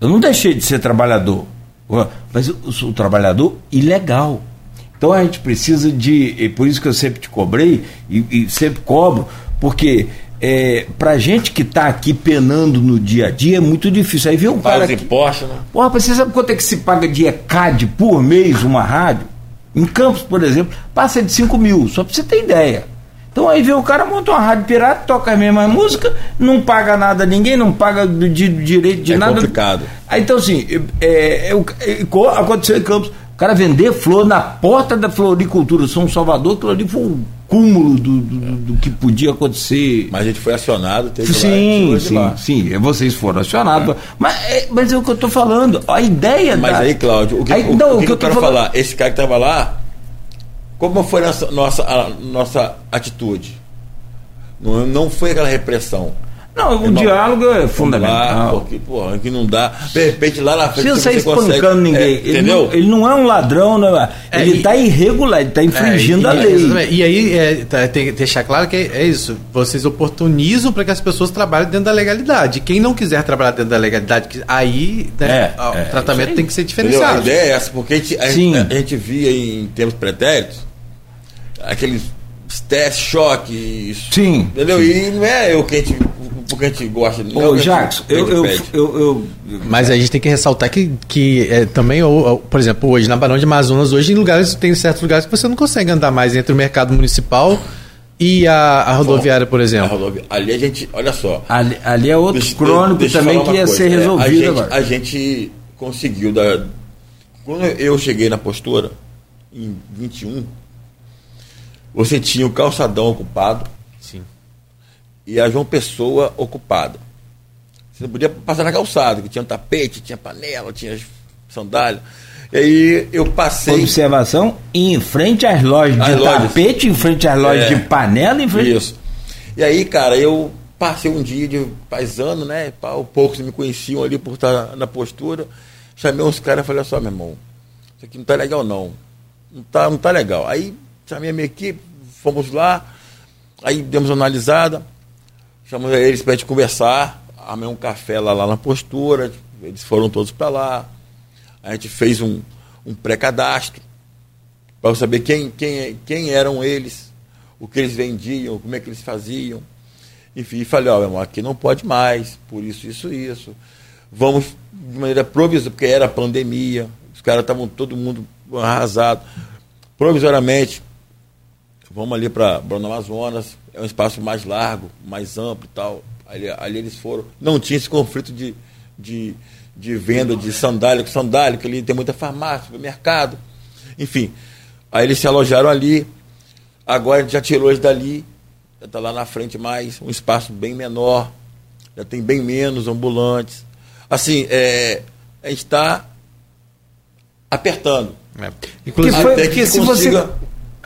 Eu não deixei de ser trabalhador, mas eu sou trabalhador ilegal. Então a gente precisa de. E por isso que eu sempre te cobrei e, e sempre cobro, porque é, pra gente que tá aqui penando no dia a dia é muito difícil. Aí vem um cara. Que, impostos, né? Porra, você sabe quanto é que se paga de ECAD por mês uma rádio? Em Campos, por exemplo, passa de 5 mil, só pra você ter ideia. Então aí vem o cara, monta uma rádio pirata, toca a mesma música, não paga nada a ninguém, não paga de, direito de é nada. É complicado. Aí, então assim, é, é, é, aconteceu em Campos O cara vender flor na porta da floricultura São Salvador, aquilo ali foi um cúmulo do, do, do que podia acontecer. Mas a gente foi acionado, teve sim, lá, sim, lá. sim, vocês foram acionados. É. Mas, é, mas é o que eu estou falando. A ideia Mas da... aí, Cláudio, o que, aí, o, não, o que, que eu, quero falando... falar? Esse cara que estava lá, como foi a nossa, nossa, a nossa atitude? Não, não foi aquela repressão. Não, o Irmão, diálogo é Lá, fundamental. porque, porra, que não dá. De repente, lá na frente. Sair você consegue- espancando ninguém. É, ele, entendeu? não, ele não é um ladrão, né? É, ele está irregular, ele está infringindo É, a e- lei. exatamente. E aí é, tá, tem que deixar claro que é, é isso. Vocês oportunizam para que as pessoas trabalhem dentro da legalidade. Quem não quiser trabalhar dentro da legalidade, que- aí né, É, ó, é, o tratamento tem que ser Entendeu? A diferenciado. ideia é essa, porque a gente, a, Sim. a gente via em termos pretéritos aqueles testes, choque, isso. Sim, Entendeu? E não é o que a gente, o que a gente gosta. é o Ô, a que a eu, eu, eu, eu- Mas a gente tem que ressaltar que, que é, também, ou- ou, por exemplo, hoje na Barão de Amazonas, hoje em lugares, tem certos lugares que você não consegue andar mais entre o mercado municipal e a, a rodoviária, por A exemplo. rodovia- Ali a gente, olha só. ali, ali é outro Deixa- crônico deixa também que ia coisa. ser É, resolvido a gente, agora. A gente conseguiu dar. Quando eu cheguei na postura, em 21, você tinha o calçadão ocupado. E a João Pessoa ocupada. Você não podia passar na calçada, que tinha tapete, tinha panela, tinha sandália. E aí eu passei. Observação, em frente às lojas de lojas. tapete, em frente às lojas É. de panela, em frente... Isso. E aí, cara, eu passei um dia de paisano, né? Poucos me conheciam ali por estar na postura. Chamei uns caras e falei, olha só, meu irmão, isso aqui não tá legal não. Não tá, não tá legal. Aí chamei a minha equipe, fomos lá, aí demos uma analisada, chamamos eles pra gente conversar, armei um café lá, lá na postura, eles foram todos para lá. A gente fez um, um pré-cadastro para saber quem, quem, quem eram eles, o que eles vendiam, como é que eles faziam. Enfim, falei, ó, meu irmão, aqui não pode mais, por isso, isso, isso. Vamos de maneira provisória, porque era pandemia, os caras estavam todo mundo arrasado. Provisoriamente, vamos ali para Bruno Amazonas, é um espaço mais largo, mais amplo e tal. Ali, ali eles foram. Não tinha esse conflito de, de, de venda de sandália com sandália, que ali tem muita farmácia, supermercado. Enfim, aí eles se alojaram ali. Agora a gente já tirou eles dali, já está lá na frente mais, um espaço bem menor, já tem bem menos ambulantes. Assim, é, a gente está apertando. É. Inclusive, foi- Até porque que se consiga- você-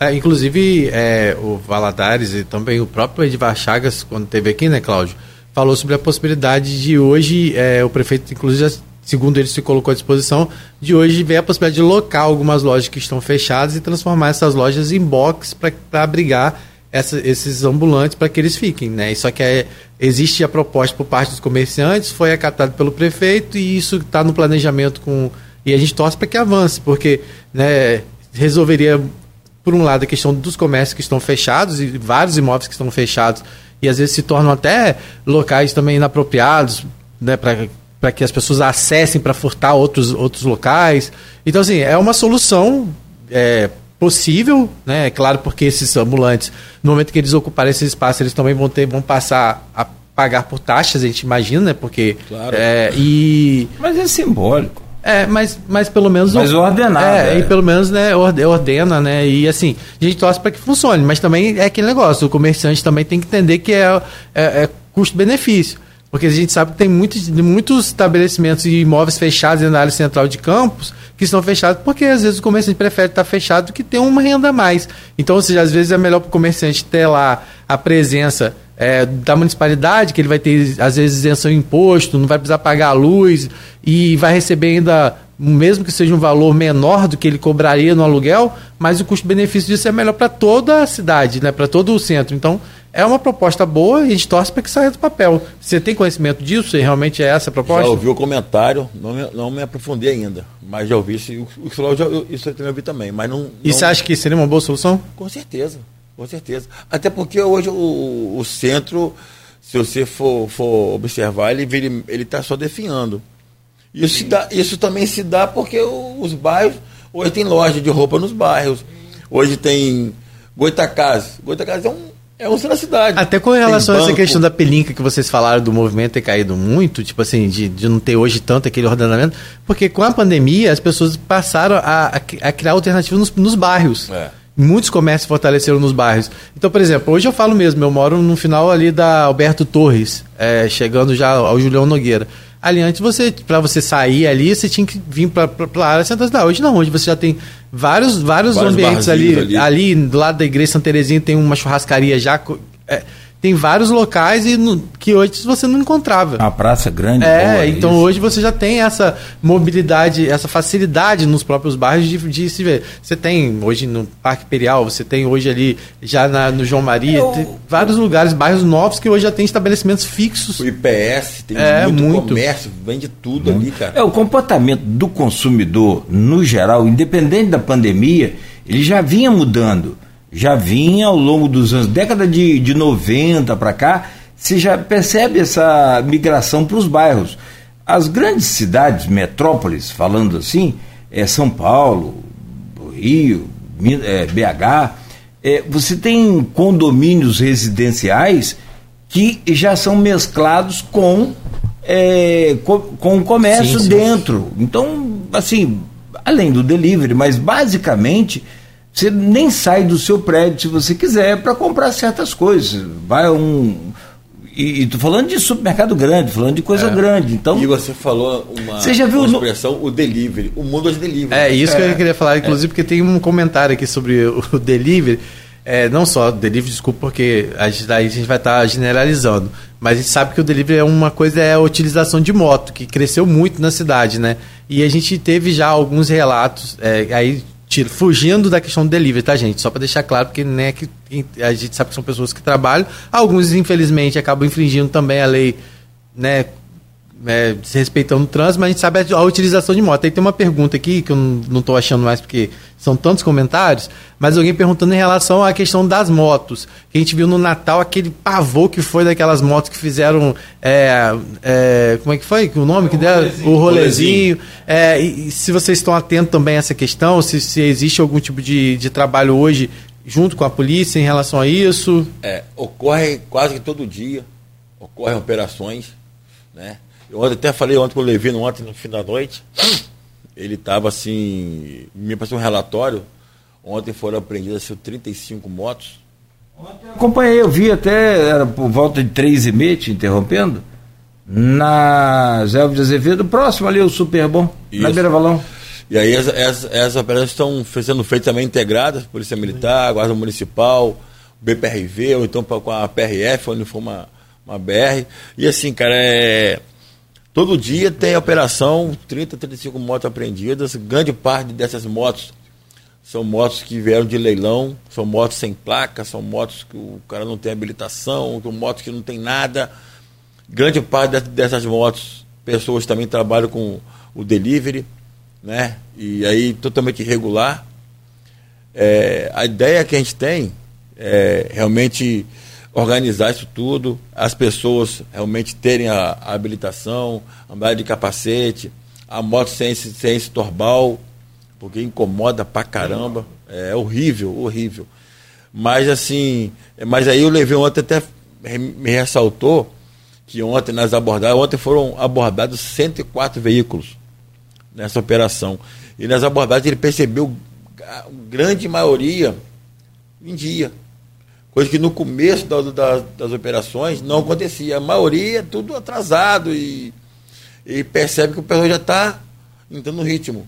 é, inclusive é, o Valadares e também o próprio Edivar Chagas, quando teve aqui, né, Cláudio, falou sobre a possibilidade de hoje, é, o prefeito, inclusive, já, segundo ele se colocou à disposição, de hoje ver a possibilidade de locar algumas lojas que estão fechadas e transformar essas lojas em box para abrigar essa- esses ambulantes para que eles fiquem, né? Só que é, existe a proposta por parte dos comerciantes, foi acatado pelo prefeito e isso está no planejamento com e a gente torce para que avance, porque né, resolveria por um lado a questão dos comércios que estão fechados e vários imóveis que estão fechados e às vezes se tornam até locais também inapropriados, né, para que as pessoas acessem para furtar outros, outros locais. Então assim, é uma solução é, possível, né? É claro, porque esses ambulantes, no momento que eles ocuparem esse espaço, eles também vão ter, vão passar a pagar por taxas, a gente imagina, né? Porque Claro. é, e Mas é simbólico. É, mas, mas pelo menos. Mas ordenado, É, é. e pelo menos, né, orde- ordena, né? E assim, a gente torce para que funcione, mas também é aquele negócio, o comerciante também tem que entender que é, é, é custo-benefício. Porque a gente sabe que tem muitos, muitos estabelecimentos e imóveis fechados na área central de campos que estão fechados porque às vezes o comerciante prefere estar fechado do que ter uma renda a mais. Então, ou seja, às vezes é melhor para o comerciante ter lá a presença é, da municipalidade, que ele vai ter, às vezes, isenção de imposto, não vai precisar pagar a luz e vai receber ainda, mesmo que seja um valor menor do que ele cobraria no aluguel, mas o custo-benefício disso é melhor para toda a cidade, né, para todo o centro. Então, é uma proposta boa e a gente torce para que saia do papel. Você tem conhecimento disso? Se realmente é essa a proposta? Já ouvi o comentário, não me, não me aprofundei ainda, mas já ouvi isso. O, isso eu também ouvi também, mas não. E não- você acha que seria uma boa solução? Com certeza, com certeza. Até porque hoje o, o centro, se você for, for observar, ele vira- ele está só definhando. Isso, se dá, isso também se dá porque os bairros, hoje tem loja de roupa nos bairros, hoje tem Goitacazes. Goitacazes é um, é um centro da cidade. Até com relação a essa questão da pelinca que vocês falaram do movimento ter caído muito, tipo assim, de, de não ter hoje tanto aquele ordenamento, porque com a pandemia as pessoas passaram a, a, a criar alternativas nos, nos bairros. É. Muitos comércios fortaleceram nos bairros. Então, por exemplo, hoje eu falo mesmo, eu moro no final ali da Alberto Torres, é, chegando já ao Julião Nogueira. Ali antes, você, para você sair ali, você tinha que vir para a área central Hoje não, hoje você já tem vários, vários, Vários ambientes ali, ali. ali. do lado da igreja Santa Terezinha tem uma churrascaria já. é, tem vários locais e no- que hoje você não encontrava. Uma praça grande. É, boa, então isso. hoje você já tem essa mobilidade, essa facilidade nos próprios bairros de, de se ver. Você tem hoje no Parque Imperial, você tem hoje ali já na- no João Maria, Eu- tem vários lugares, bairros novos que hoje já tem estabelecimentos fixos. O IPS tem É, muito, muito. comércio, vende tudo ali, cara. É, o comportamento do consumidor, no geral, independente da pandemia, ele já vinha mudando. Já vinha ao longo dos anos, década de, de 90 para cá, você já percebe essa migração para os bairros. As grandes cidades, metrópoles, falando assim, é São Paulo, Rio, é, BH, é, você tem condomínios residenciais que já são mesclados com, é, co- com o comércio Sim, sim. dentro. Então, assim, além do delivery, mas basicamente você nem sai do seu prédio se você quiser para comprar certas coisas. Vai a um. E, e tô falando de supermercado grande, falando de coisa grande. Então, E você falou uma, Você já viu uma no- expressão, o delivery. O mundo é de delivery. É isso que eu queria falar, inclusive, porque tem um comentário aqui sobre o, delivery. É, não só delivery, desculpa, porque a gente, aí a gente vai estar generalizando. Mas a gente sabe que o delivery é uma coisa, é a utilização de moto, que cresceu muito na cidade, né? E a gente teve já alguns relatos, é, aí fugindo da questão do delivery, tá, gente? Só para deixar claro, porque né, que, a gente sabe que são pessoas que trabalham, alguns, infelizmente, acabam infringindo também a lei, né? É, desrespeitando o trânsito, mas a gente sabe a, a utilização de moto. Aí tem uma pergunta aqui que eu não estou achando mais porque são tantos comentários, mas alguém perguntando em relação à questão das motos. Que a gente viu no Natal aquele pavor que foi daquelas motos que fizeram. é, é, como é que foi? O nome que deram? O rolezinho. É, e, e se vocês estão atentos também a essa questão, se, se existe algum tipo de, de trabalho hoje junto com a polícia em relação a isso. É, ocorre quase que todo dia, ocorrem operações, né? Eu ontem- até falei ontem com o Levino, ontem no fim da noite, ele estava assim, me passou um relatório, ontem foram apreendidas assim, 35 motos, acompanhei, eu vi até, era por volta de três e meia, te interrompendo, na Alves de Azevedo, próximo ali, o Super Bom, na. Beira Valão. E aí as, as, essas operações estão sendo feitas também integradas, Polícia Militar, Guarda Municipal, BPRV, ou então com a PRF, onde for uma, uma BR. E assim, cara, é. Todo dia tem operação, 30, 35 motos apreendidas. Grande parte dessas motos são motos que vieram de leilão, são motos sem placa, são motos que o cara não tem habilitação, são motos que não tem nada. Grande parte de- dessas motos, pessoas também trabalham com o delivery, né? E aí totalmente irregular. É, a ideia que a gente tem é realmente organizar isso tudo, as pessoas realmente terem a, a habilitação, andar de capacete, a moto sem sem esse torbal, porque incomoda pra caramba, é horrível, horrível. Mas assim, mas aí eu levei ontem até me ressaltou que ontem nas abordagens, ontem foram abordados 104 veículos nessa operação. E nas abordagens ele percebeu a grande maioria em dia. Coisa que no começo da- da- das operações não acontecia. A maioria tudo atrasado e, e percebe que o pessoal já está entrando no ritmo.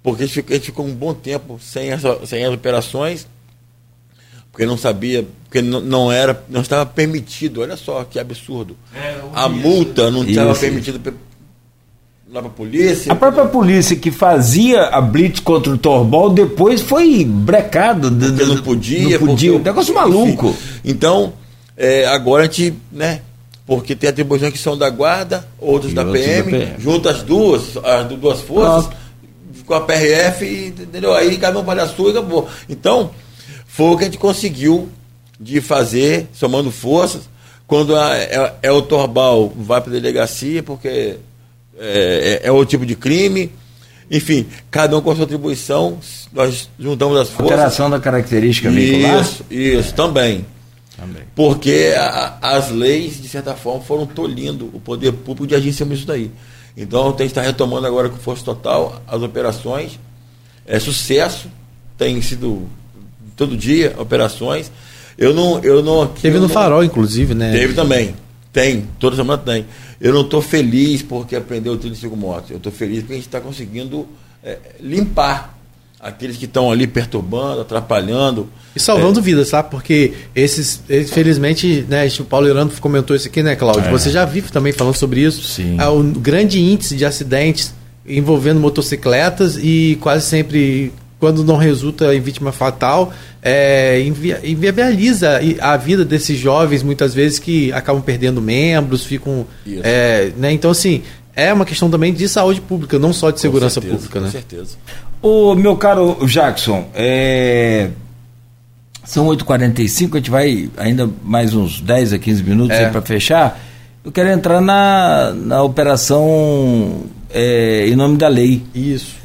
Porque a gente, ficou, a gente ficou um bom tempo sem, essa, sem as operações, porque não sabia, porque não, não era, não estava permitido. Olha só que absurdo. a multa não estava Isso. permitida pe- lá para a polícia. A própria polícia que fazia a blitz contra o Torbol depois foi brecada. não podia. Não podia. Um negócio maluco. Enfim. Então, é, agora a gente, né? Porque tem atribuições que são da guarda, outras da outras da PM, PM. junta as duas, as du- duas forças, Pronto. com a PRF, e, entendeu? Aí cada um faz a sua e acabou. Então, foi o que a gente conseguiu de fazer, somando forças. Quando a- é, é o Torbal vai para a delegacia, porque é, é, é outro tipo de crime. Enfim, cada um com a sua atribuição, nós juntamos as forças. Alteração da característica veicular. Isso, isso, também. Também. Porque a- as leis, de certa forma, foram tolhindo o poder público de agir em cima disso daí. Então, tem que estar retomando agora com força total as operações. É sucesso, tem sido todo dia operações. Eu não. Eu não Teve eu no não- farol, inclusive, né? Teve também. Tem, toda semana tem. Eu não estou feliz porque aprendeu 35 motos. Eu estou feliz porque a gente está conseguindo é, limpar aqueles que estão ali perturbando, atrapalhando. E salvando vidas, sabe? Porque esses, infelizmente, né, o Paulo Irano comentou isso aqui, né, Cláudio? É. Você já vive também falando sobre isso. Sim. É, o grande índice de acidentes envolvendo motocicletas e quase sempre, quando não resulta em vítima fatal, é, invi- inviabiliza a vida desses jovens, muitas vezes, que acabam perdendo membros, ficam. Isso. é, né? Então, assim, é uma questão também de saúde pública, não só de segurança certeza, pública, Com né? certeza. Ô, meu caro Jackson, é... são 8h45, a gente vai ainda mais uns 10 a 15 minutos É. para fechar. Eu quero entrar na, na operação é, em nome da lei. Isso.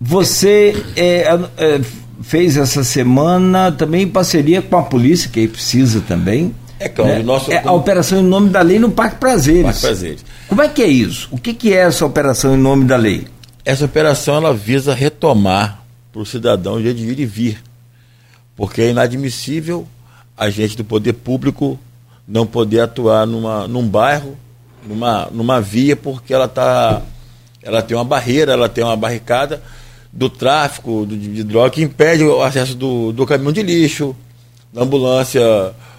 Você é, a- é, fez essa semana também em parceria com a polícia, que aí precisa também. É, Cláudio, né? nosso- É a operação em nome da lei no Parque Prazeres. Parque Prazeres. Como é que é isso? O que, que é essa operação em nome da lei? Essa operação ela visa retomar para o cidadão o jeito de ir e vir. Porque é inadmissível a gente do poder público não poder atuar numa, num bairro, numa, numa via, porque ela, tá, ela tem uma barreira, ela tem uma barricada do tráfico do, de droga que impede o acesso do, do caminhão de lixo, da ambulância,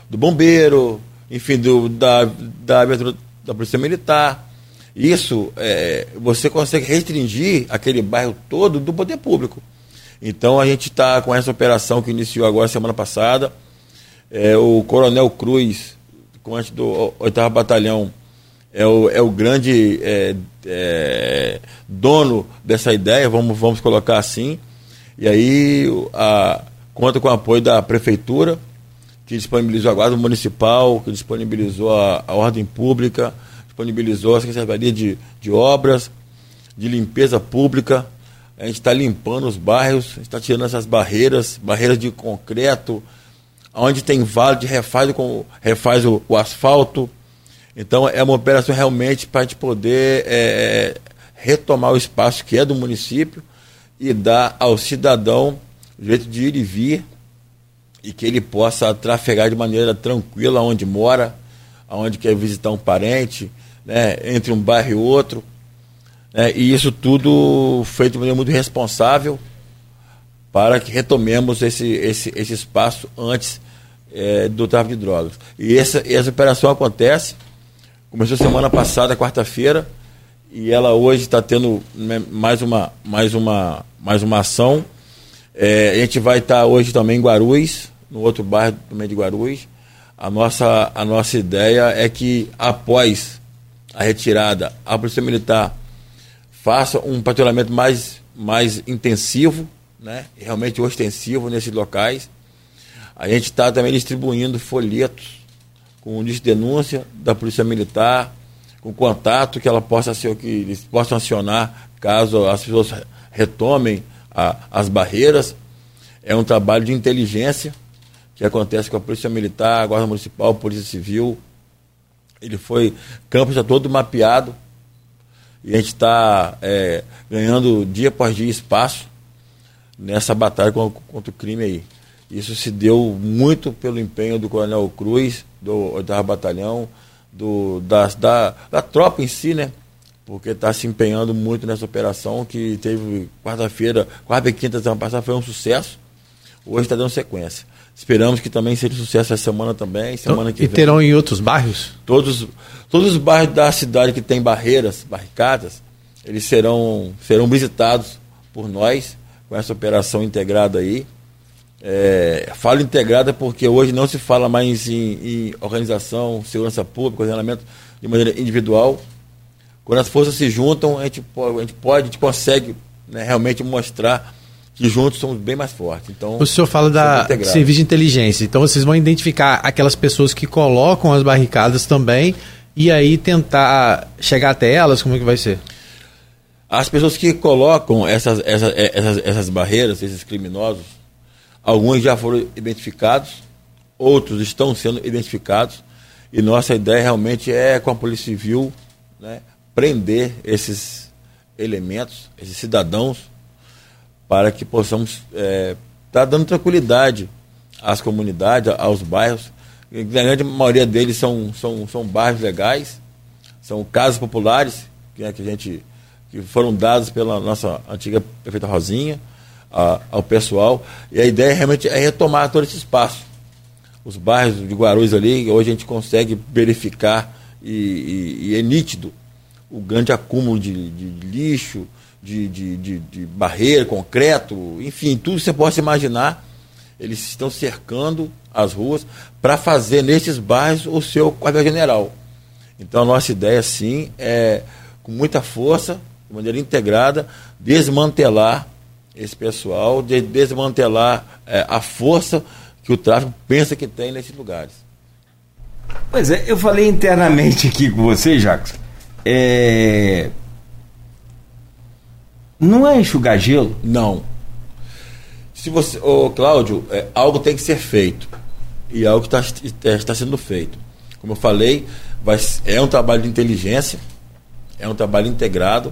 do bombeiro, enfim, do, da, da abertura da Polícia Militar. Isso, é, você consegue restringir aquele bairro todo do poder público. Então a gente está com essa operação que iniciou agora semana passada. É, o Coronel Cruz, comandante do 8 Batalhão, é o, é o grande é, é, dono dessa ideia, vamos, vamos colocar assim. E aí a, conta com o apoio da Prefeitura, que disponibilizou a Guarda Municipal, que disponibilizou a, a Ordem Pública, disponibilizou a Secretaria de, de Obras, de Limpeza Pública. A gente está limpando os bairros, a gente está tirando essas barreiras, barreiras de concreto, onde tem vale de refaz, refaz o, o asfalto. Então é uma operação realmente para a gente poder é, retomar o espaço que é do município e dar ao cidadão o jeito de ir e vir e que ele possa trafegar de maneira tranquila onde mora, aonde quer visitar um parente, né, entre um bairro e outro. né, e isso tudo feito de maneira muito responsável para que retomemos esse, esse, esse espaço antes eh, do tráfico de drogas. E essa, essa operação acontece, começou semana passada, quarta-feira, e ela hoje está tendo né, mais, uma, mais, uma, mais uma ação. Eh, a gente vai estar hoje também em Guarulhos, no outro bairro também de Guarulhos. A nossa, a nossa ideia é que após a retirada, a Polícia Militar faça um patrulhamento mais, mais intensivo, né? realmente ostensivo nesses locais. A gente está também distribuindo folhetos com de denúncia da Polícia Militar, com contato que ela possa ser que eles possam acionar caso as pessoas retomem a, as barreiras. É um trabalho de inteligência que acontece com a Polícia Militar, a Guarda Municipal, a Polícia Civil. Ele foi, campo já todo mapeado, e a gente está é, ganhando dia após dia espaço nessa batalha con- contra o crime aí. Isso se deu muito pelo empenho do Coronel Cruz, do 8 Batalhão, do, das- da, da tropa em si, né? Porque está se empenhando muito nessa operação que teve quarta-feira, quarta e quinta semana passada foi um sucesso. Hoje está dando sequência. Esperamos que também seja um sucesso essa semana também, semana que e vem terão em outros bairros? todos, todos os bairros da cidade que tem barreiras, barricadas, eles serão, serão visitados por nós com essa operação integrada aí. É, falo integrada porque hoje não se fala mais em, em organização, segurança pública, coordenamento de maneira individual. Quando as forças se juntam, a gente pode, a gente, pode, a gente consegue né, realmente mostrar que juntos somos bem mais fortes. Então, O senhor fala da serviço de inteligência. Então vocês vão identificar aquelas pessoas que colocam as barricadas também e aí tentar chegar até elas, como é que vai ser? As pessoas que colocam essas, essas, essas, essas barreiras, esses criminosos, alguns já foram identificados, outros estão sendo identificados. E nossa ideia realmente é, com a Polícia Civil, né, prender esses elementos, esses cidadãos, para que possamos estar é, tá dando tranquilidade às comunidades, aos bairros. A grande maioria deles são, são, são bairros legais, são casas populares, que, é, que a gente que foram dados pela nossa antiga prefeita Rosinha a, ao pessoal. E a ideia realmente é retomar todo esse espaço. Os bairros de Guarulhos ali, hoje a gente consegue verificar e, e, e é nítido o grande acúmulo de, de lixo, de, de, de, de, barreira, concreto, enfim, tudo que você possa imaginar. Eles estão cercando as ruas para fazer nesses bairros o seu quartel-general. Então a nossa ideia, sim, é, com muita força, de maneira integrada, desmantelar esse pessoal, de desmantelar é, a força que o tráfico pensa que tem nesses lugares. Pois é, eu falei internamente aqui com você, Jacques. É... Não é enxugar gelo? Não. Se você, ô, Cláudio, é, algo tem que ser feito. E algo está, está sendo feito. Como eu falei, vai, é um trabalho de inteligência, é um trabalho integrado,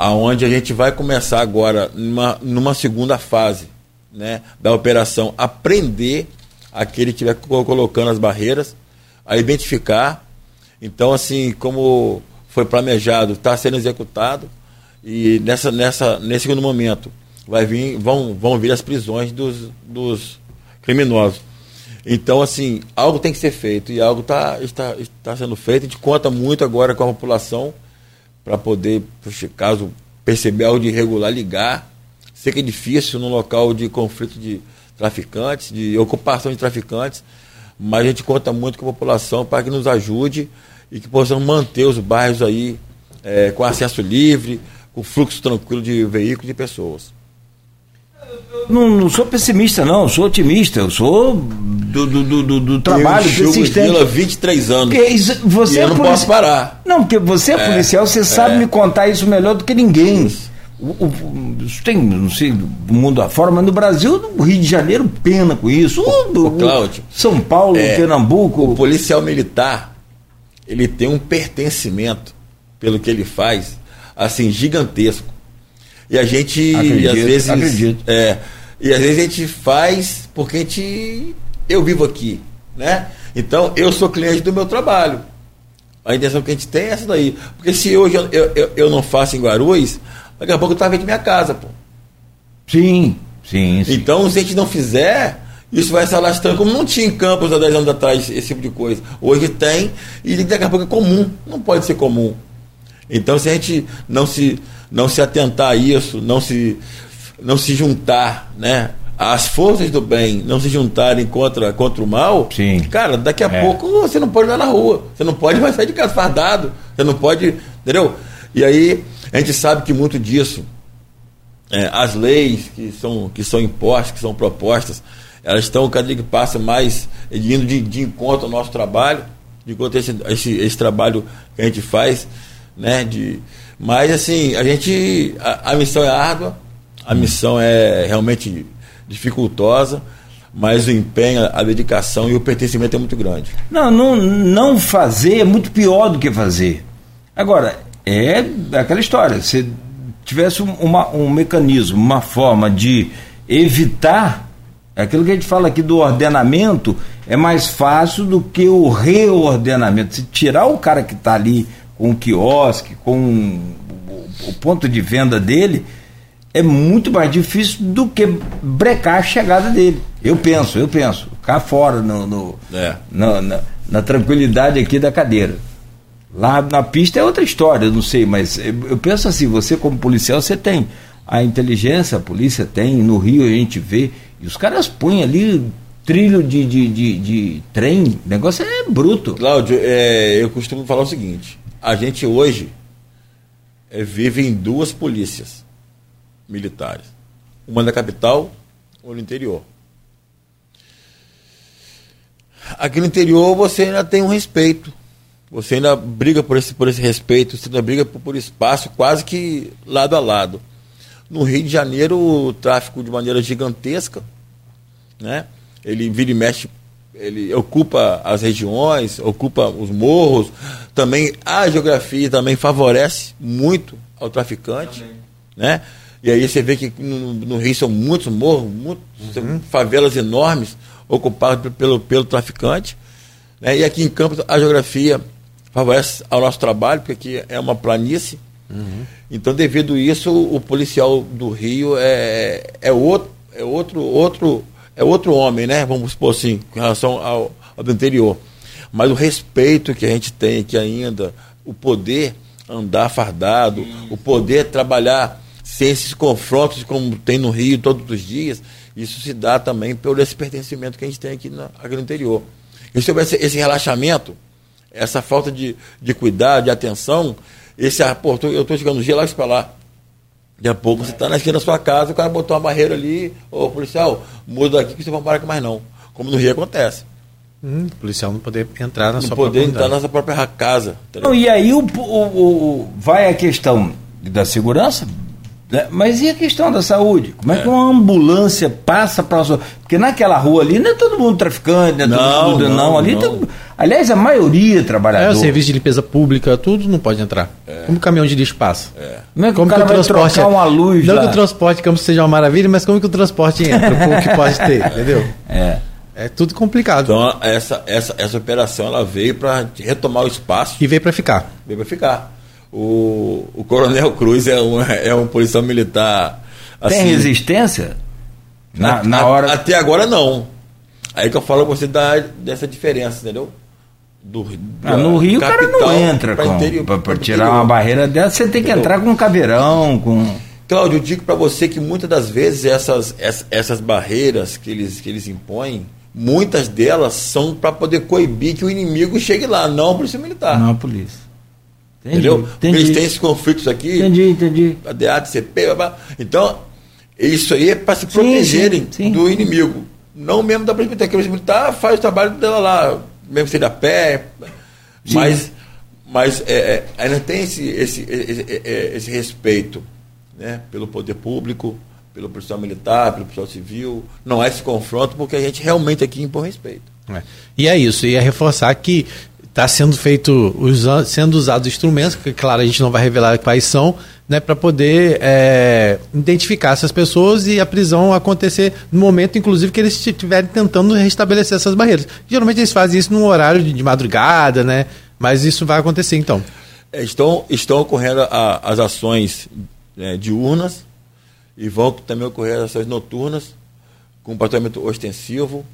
aonde a gente vai começar agora numa, numa segunda fase né, da operação, aprender aquele que estiver colocando as barreiras, a identificar. Então, assim, como foi planejado, está sendo executado, e nessa, nessa, nesse segundo momento vai vir, vão, vão vir as prisões dos, dos criminosos. Então, assim, algo tem que ser feito e algo tá, está, está sendo feito. A gente conta muito agora com a população para poder, caso perceber algo de irregular, ligar. Sei que é difícil num local de conflito de traficantes, de ocupação de traficantes, mas a gente conta muito com a população para que nos ajude e que possamos manter os bairros aí é, com acesso livre, com fluxo tranquilo de veículos e pessoas. Não, não, sou pessimista, não, sou otimista, eu sou do, do, do, do trabalho eu persistente. há 23 anos. Porque você e é eu não polici... posso parar. Não, porque você é, é policial, você é. sabe me contar isso melhor do que ninguém. O, o, tem, não sei, do mundo afora, mas no Brasil, no Rio de Janeiro, pena com isso. O, o Cláudio, São Paulo, é, Pernambuco. O policial militar, ele tem um pertencimento pelo que ele faz, assim, gigantesco. E a gente, acredito, às vezes. Acredito. É, e às vezes a gente faz porque a gente. Eu vivo aqui, né? Então eu sou cliente do meu trabalho. A intenção que a gente tem é essa daí. Porque se hoje eu, eu, eu não faço em Guarulhos, daqui a pouco eu estava de minha casa, pô. Sim, sim, sim. Então, se a gente não fizer, isso vai se alastrando, como não tinha em Campos há 10 anos atrás esse tipo de coisa. Hoje tem, e daqui a pouco é comum. Não pode ser comum. Então, se a gente não se, não se atentar a isso, não se não se juntar, né? As forças do bem não se juntarem contra, contra o mal, Sim. cara, daqui a é. pouco você não pode ir na rua. Você não pode mais sair de casa fardado. Você não pode. Entendeu? E aí, a gente sabe que muito disso, é, as leis que são, que são impostas, que são propostas, elas estão cada dia que passa mais indo de, de encontro ao nosso trabalho, de encontro a esse, esse, esse trabalho que a gente faz, né? De, mas assim, a gente. A, a missão é árdua, a missão é realmente dificultosa, mas o empenho, a dedicação e o pertencimento é muito grande. Não, não, não fazer é muito pior do que fazer. Agora, é aquela história, se tivesse uma, um mecanismo, uma forma de evitar, aquilo que a gente fala aqui do ordenamento, é mais fácil do que o reordenamento. Se tirar o cara que está ali com o quiosque, com o ponto de venda dele, é muito mais difícil do que brecar a chegada dele. Eu penso, eu penso. Cá fora, no, no é. na, na, na, tranquilidade aqui da cadeira. Lá na pista é outra história, eu não sei, mas eu penso assim, você como policial, você tem a inteligência, a polícia tem, no Rio a gente vê, e os caras põem ali trilho de, de, de, de trem, o negócio é bruto. Cláudio, é, eu costumo falar o seguinte, a gente hoje é, vive em duas polícias militares. Uma na capital, ou no interior. Aqui no interior você ainda tem um respeito. Você ainda briga por esse, por esse respeito, você ainda briga por, por espaço quase que lado a lado. No Rio de Janeiro, o tráfico de maneira gigantesca, né? Ele vira e mexe, ele ocupa as regiões, ocupa os morros, também a geografia também favorece muito ao traficante, né? E aí você vê que no, no Rio são muitos morros, muitos, uhum. favelas enormes ocupadas pelo, pelo traficante. Né? E aqui em Campos a geografia favorece ao nosso trabalho, porque aqui é uma planície. Uhum. Então, devido a isso, o policial do Rio é, é outro, é outro, outro, é outro homem, né? Vamos supor assim, com relação ao, ao do interior. Mas o respeito que a gente tem aqui ainda, o poder andar fardado, o poder trabalhar sem esses confrontos como tem no Rio todos os dias, isso se dá também pelo esse pertencimento que a gente tem aqui, no, aqui no interior. E se houver esse, relaxamento, essa falta de, de cuidado, de atenção, esse, pô, eu estou chegando lá para lá. Daqui a pouco você está na esquina da sua casa, o cara botou uma barreira ali, ô policial, muda daqui que você não para aqui mais não. Como no Rio acontece. Hum, o policial não poder entrar na não sua poder entrar na sua própria casa. Não, e aí o, o, o, vai a questão da segurança, né? Mas e a questão da saúde? Como é, é. que uma ambulância passa para sua. Porque naquela rua ali não é todo mundo traficante, não é todo mundo, não. não. Ali não. Tem... aliás, a maioria é trabalhador. É, o serviço de limpeza pública, tudo não pode entrar. É. como o caminhão de lixo passa? É. Como é que como o, que o transporte. uma luz não lá. que o transporte Campos seja uma maravilha, mas como que o transporte entra? o que pode ter, entendeu? É. É tudo complicado. Então, essa, essa, essa operação ela veio para retomar o espaço. E veio para ficar. Veio para ficar. O, o Coronel Cruz é um, é um policial militar. Assim, Tem resistência? Na, na hora... Até agora não. Aí que eu falo com você da, dessa diferença, entendeu? Do, ah, no Rio o cara não entra para tirar uma barreira dessa, você tem que entendeu? entrar com um caveirão, com. Cláudio, eu digo para você que muitas das vezes essas, essas, essas, barreiras que eles, que eles impõem, muitas delas são para poder coibir que o inimigo chegue lá, não a polícia militar. Não a polícia. Entendi, entendeu? Entendi. Porque eles têm esses conflitos aqui. Entendi, entendi. A DADCP, então, isso aí é para se protegerem sim, sim, do inimigo. Não mesmo da militar, que a polícia militar faz o trabalho dela lá, mesmo seja a pé, mas, mas é, é, ainda tem esse, esse, esse, esse, respeito né, pelo poder público, pelo policial militar, pelo policial civil. Não há esse confronto, porque a gente realmente aqui impõe respeito. É. E é isso, e é reforçar que está sendo feito, sendo usados instrumentos, que claro a gente não vai revelar quais são, né, para poder é, identificar essas pessoas e a prisão acontecer no momento, inclusive, que eles estiverem tentando restabelecer essas barreiras. Geralmente eles fazem isso num horário de, de madrugada, né? Mas isso vai acontecer então. É, estão, estão ocorrendo a, as ações é, diurnas e vão também ocorrer as ações noturnas, com patrulhamento ostensivo,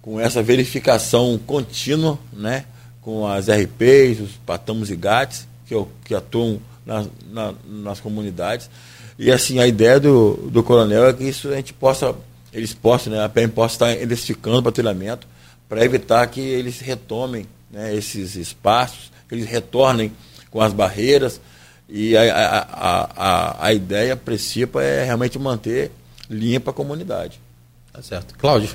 com essa verificação contínua, né? Com as RPs, os patamos e gatos, que, que atuam na, na, nas comunidades. E assim, a ideia do, do coronel é que isso a gente possa, eles possam, né, a PM possa estar intensificando o patrulhamento para evitar que eles retomem né, esses espaços, que eles retornem com as barreiras. E a, a, a, a ideia, a princípio, é realmente manter limpa a comunidade. Tá certo. Cláudio.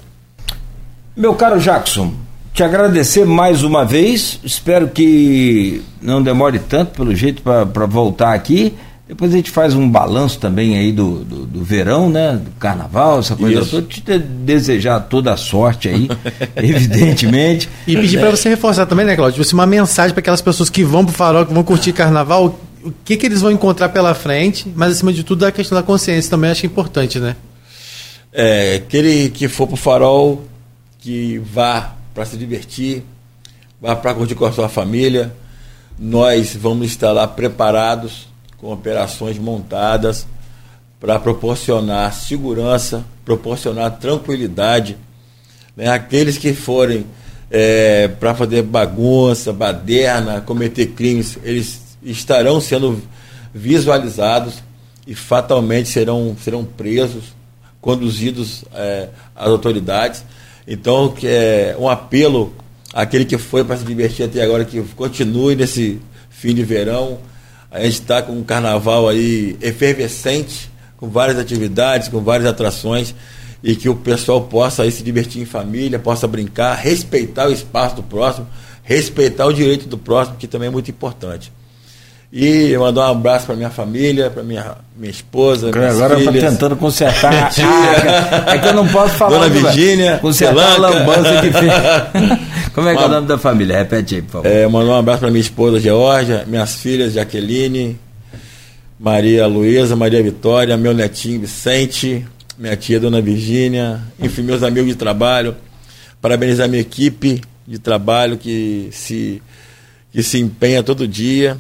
Meu caro Jackson, te agradecer mais uma vez. Espero que não demore tanto, pelo jeito, para voltar aqui. Depois a gente faz um balanço também aí do, do, do verão, né? Do carnaval, essa coisa Isso. toda. Te desejar toda a sorte aí, evidentemente. E pedir é. para você reforçar também, né, Cláudio? Você uma mensagem para aquelas pessoas que vão pro farol, que vão curtir carnaval, o que, que eles vão encontrar pela frente, mas acima de tudo a questão da consciência também acho importante, né? É, aquele que for pro farol, que vá para se divertir, para curtir com a sua família. Nós vamos estar lá preparados, com operações montadas, para proporcionar segurança, proporcionar tranquilidade. Né? Aqueles que forem é, para fazer bagunça, baderna, cometer crimes, eles estarão sendo visualizados e fatalmente serão, serão presos, conduzidos é, às autoridades. Então, que é um apelo àquele que foi para se divertir até agora, que continue nesse fim de verão. A gente está com um carnaval aí efervescente, com várias atividades, com várias atrações, e que o pessoal possa aí se divertir em família, possa brincar, respeitar o espaço do próximo, respeitar o direito do próximo, que também é muito importante. E mandar um abraço para minha família, para minha, minha esposa, minhas Agora eu tô tentando consertar. Ah, é que eu não posso falar. Dona do- Virgínia, Consertar a lambança que fez. Como é que é o nome da família? Repete aí, por favor. É, mandar um abraço para minha esposa Georgia, minhas filhas Jaqueline, Maria Luísa, Maria Vitória, meu netinho Vicente, minha tia Dona Virgínia, enfim, meus amigos de trabalho. Parabenizar minha equipe de trabalho que se, que se empenha todo dia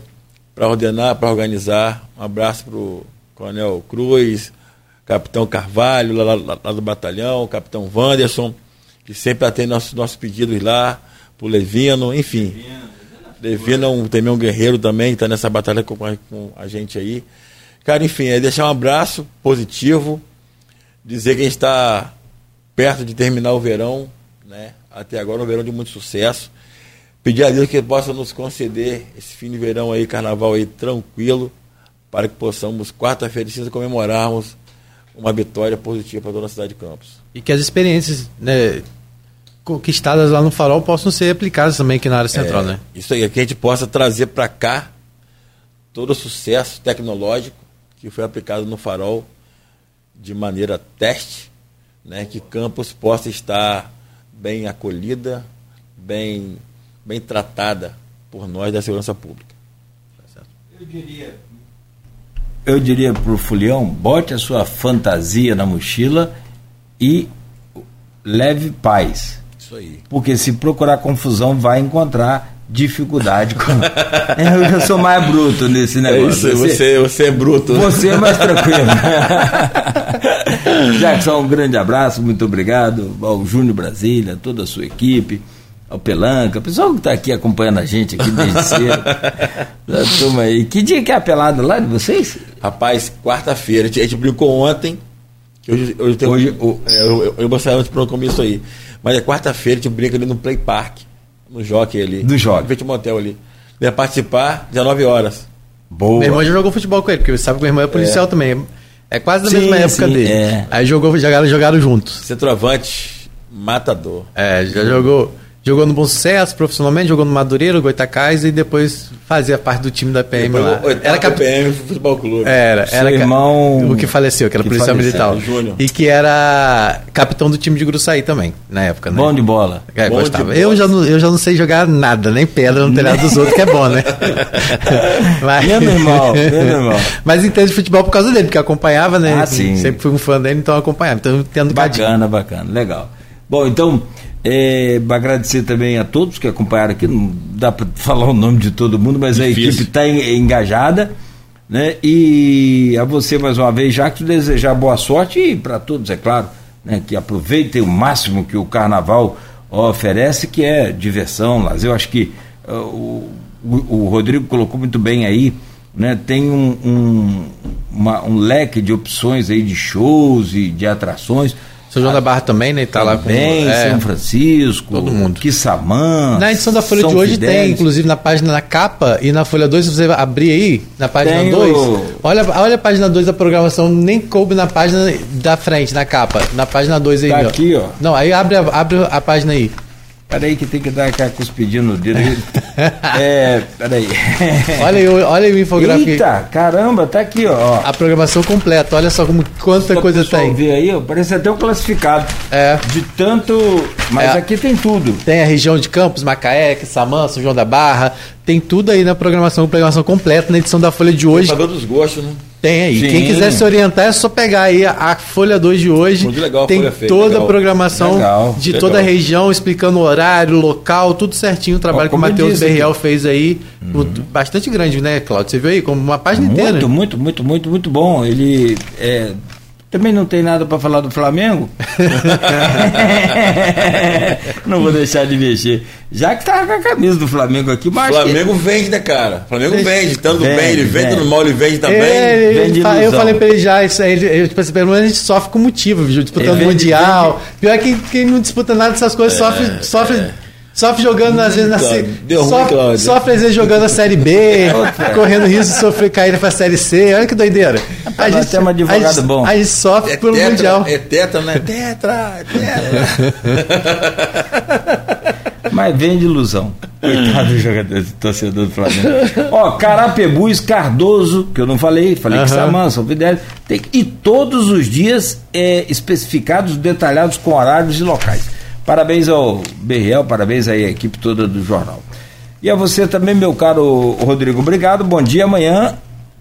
para ordenar, para organizar. Um abraço para o Coronel Cruz, Capitão Carvalho, lá, lá- lá do batalhão, Capitão Wanderson, que sempre atende nossos, nossos pedidos lá, pro Levino, enfim. Levino é um, também um guerreiro também, está nessa batalha com, com a gente aí. Cara, enfim, é deixar um abraço positivo, dizer que a gente está perto de terminar o verão, né? Até agora um verão de muito sucesso. Pedir a Deus que possa nos conceder esse fim de verão aí, carnaval aí tranquilo, para que possamos, quarta-feira, de cinza, comemorarmos uma vitória positiva para toda a cidade de Campos. E que as experiências né, conquistadas lá no farol possam ser aplicadas também aqui na área central, É, né? Isso aí, que a gente possa trazer para cá todo o sucesso tecnológico que foi aplicado no farol de maneira teste, né, que Campos possa estar bem acolhida, bem, bem tratada por nós da segurança pública. Eu diria pro Fulião, bote a sua fantasia na mochila e leve paz. Isso aí. Porque se procurar confusão, vai encontrar dificuldade. Com... eu já sou mais bruto nesse É negócio. isso, você, você é bruto. Você é mais tranquilo. Jackson, um grande abraço, muito obrigado ao Júnior Brasília, toda a sua equipe, ao Pelanca, o pessoal que está aqui acompanhando a gente aqui desde cedo. Da turma aí. Que dia que é a pelada lá de vocês? Rapaz, quarta-feira, a gente- brincou ontem. que Hoje, hoje tem Hoje- o, é, eu, eu, eu vou sair antes para o começo aí. Mas é quarta-feira, a gente brinca ali no Play Park, no Jockey ali. Do Jockey. Ao motel ali. Vai participar, 19 horas. Boa. Meu irmão já jogou futebol com ele, porque sabe que meu irmão é policial também. É quase da Sim, mesma época sim, dele. é. Aí jogou, jogaram, jogaram juntos. Centroavante, matador. É, já jogou. Jogou no Bom Sucesso profissionalmente, jogou no Madureira, Goitacás e depois fazia parte do time da PM Depois, lá. Era cap... PM Futebol Clube. Era, Seu era irmão o que faleceu, que era que policial faleceu, militar. Júnior. E que era capitão do time de Gruçaí também, na época, né? Bom de bola. É, Bom de gostava. bola. Eu já, não, eu já não sei jogar nada, nem pedra no telhado dos outros, que é bom, né? Mas, Menos mal, menos mal. Mas entendo de futebol por causa dele, porque acompanhava, né? Ah, sim. Sempre fui um fã dele, então acompanhava. Então eu entendo cadinho. Bacana, bacana, legal. Bom, então, é, agradecer também a todos que acompanharam aqui. Não dá para falar o nome de todo mundo, mas a Difícil. equipe está engajada. Né? E a você mais uma vez, Jacques, desejar boa sorte e para todos, é claro, né? que aproveitem o máximo que o carnaval oferece, que é diversão, lazer. Eu acho que uh, o, o, o Rodrigo colocou muito bem aí, né? tem um, um, uma- um leque de opções aí de shows e de atrações. São João da Barra também, né? Tá lá com Também, é. São Francisco, todo mundo. Quissamã. Na edição da Folha São de hoje tem, inclusive na página na capa e na Folha 2, se você abrir aí, na página Tem 2, o- olha, olha a página 2 da programação, nem coube na página da frente, na capa. Na página 2 aí, Tá ó. aqui, ó. Não, aí abre, abre a página aí. Peraí que tem que dar aquela cuspidinha no dedo. é, peraí. Olha aí, olha aí o infográfico. Eita, caramba, tá aqui, ó. A programação completa, olha só como, quanta Pra coisa tem. ver aí, ó, parece até um classificado. É. De tanto. Mas É. aqui tem tudo. Tem a região de Campos, Macaé, Samã, São João da Barra. Tem tudo aí na programação, programação completa na edição da Folha de hoje. Saber dos gostos, né? Tem aí. Sim. Quem quiser se orientar é só pegar aí a, Folha 2 de hoje. Muito legal Tem Folha toda legal. a programação Legal, de legal. toda a região, explicando o horário, local, tudo certinho. O trabalho Ó, que o como eu Matheus Uhum. Berriel fez aí. o- Bastante grande, né, Claudio? Você viu aí? Como uma página inteira. Muito, muito, muito, muito, muito bom. Ele é, também não tem nada para falar do Flamengo. não vou deixar de mexer. Já que tava com a camisa do Flamengo aqui, mas Flamengo vende, né, cara? Flamengo vende. Tanto Vende, bem, ele vende, vende. tanto mal, ele vende também. É, ele- vende fa- eu ilusão. falei pra ele já, isso aí, ele, eu, tipo assim, pelo menos a gente sofre com motivo, viu? disputando Ele vende- Mundial. Pior que quem não disputa nada dessas coisas sofre, sofre, sofre jogando às vezes na Claudio, C. deu ruim, Sofre, às vezes jogando a Série B, correndo risco de sofrer cair pra Série C. Olha que doideira. Rapaz, nós temos um advogado a gente, bom. A gente sofre É pelo tetra, Mundial. é tetra, né? Tetra, é tetra. Mas vende ilusão. Coitado do jogador, do torcedor do Flamengo. Ó, Carapebus, Cardoso, que eu não falei, falei que Saman, São Fidel, tem, e todos os dias é, especificados, detalhados com horários e locais. Parabéns ao Berriel, parabéns aí à equipe toda do jornal. E a você também, meu caro Rodrigo, obrigado, bom dia. Amanhã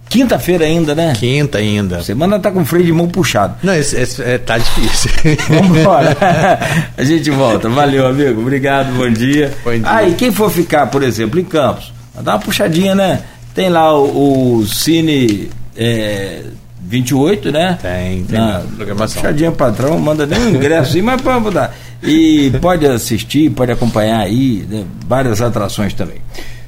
Quinta-feira ainda, né? Quinta ainda. Semana tá com freio de mão puxado. Não, esse, esse, é, tá difícil. Vamos embora. A gente volta. Valeu, amigo. Obrigado, bom dia. Bom dia. Ah, e quem for ficar, por exemplo, em Campos, dá uma puxadinha, né? Tem lá o, o Cine é, 28, né? Tem, tem. Na, programação. Puxadinha patrão, manda nem um ingresso mas vamos dar. E pode assistir, pode acompanhar aí, né? várias atrações também.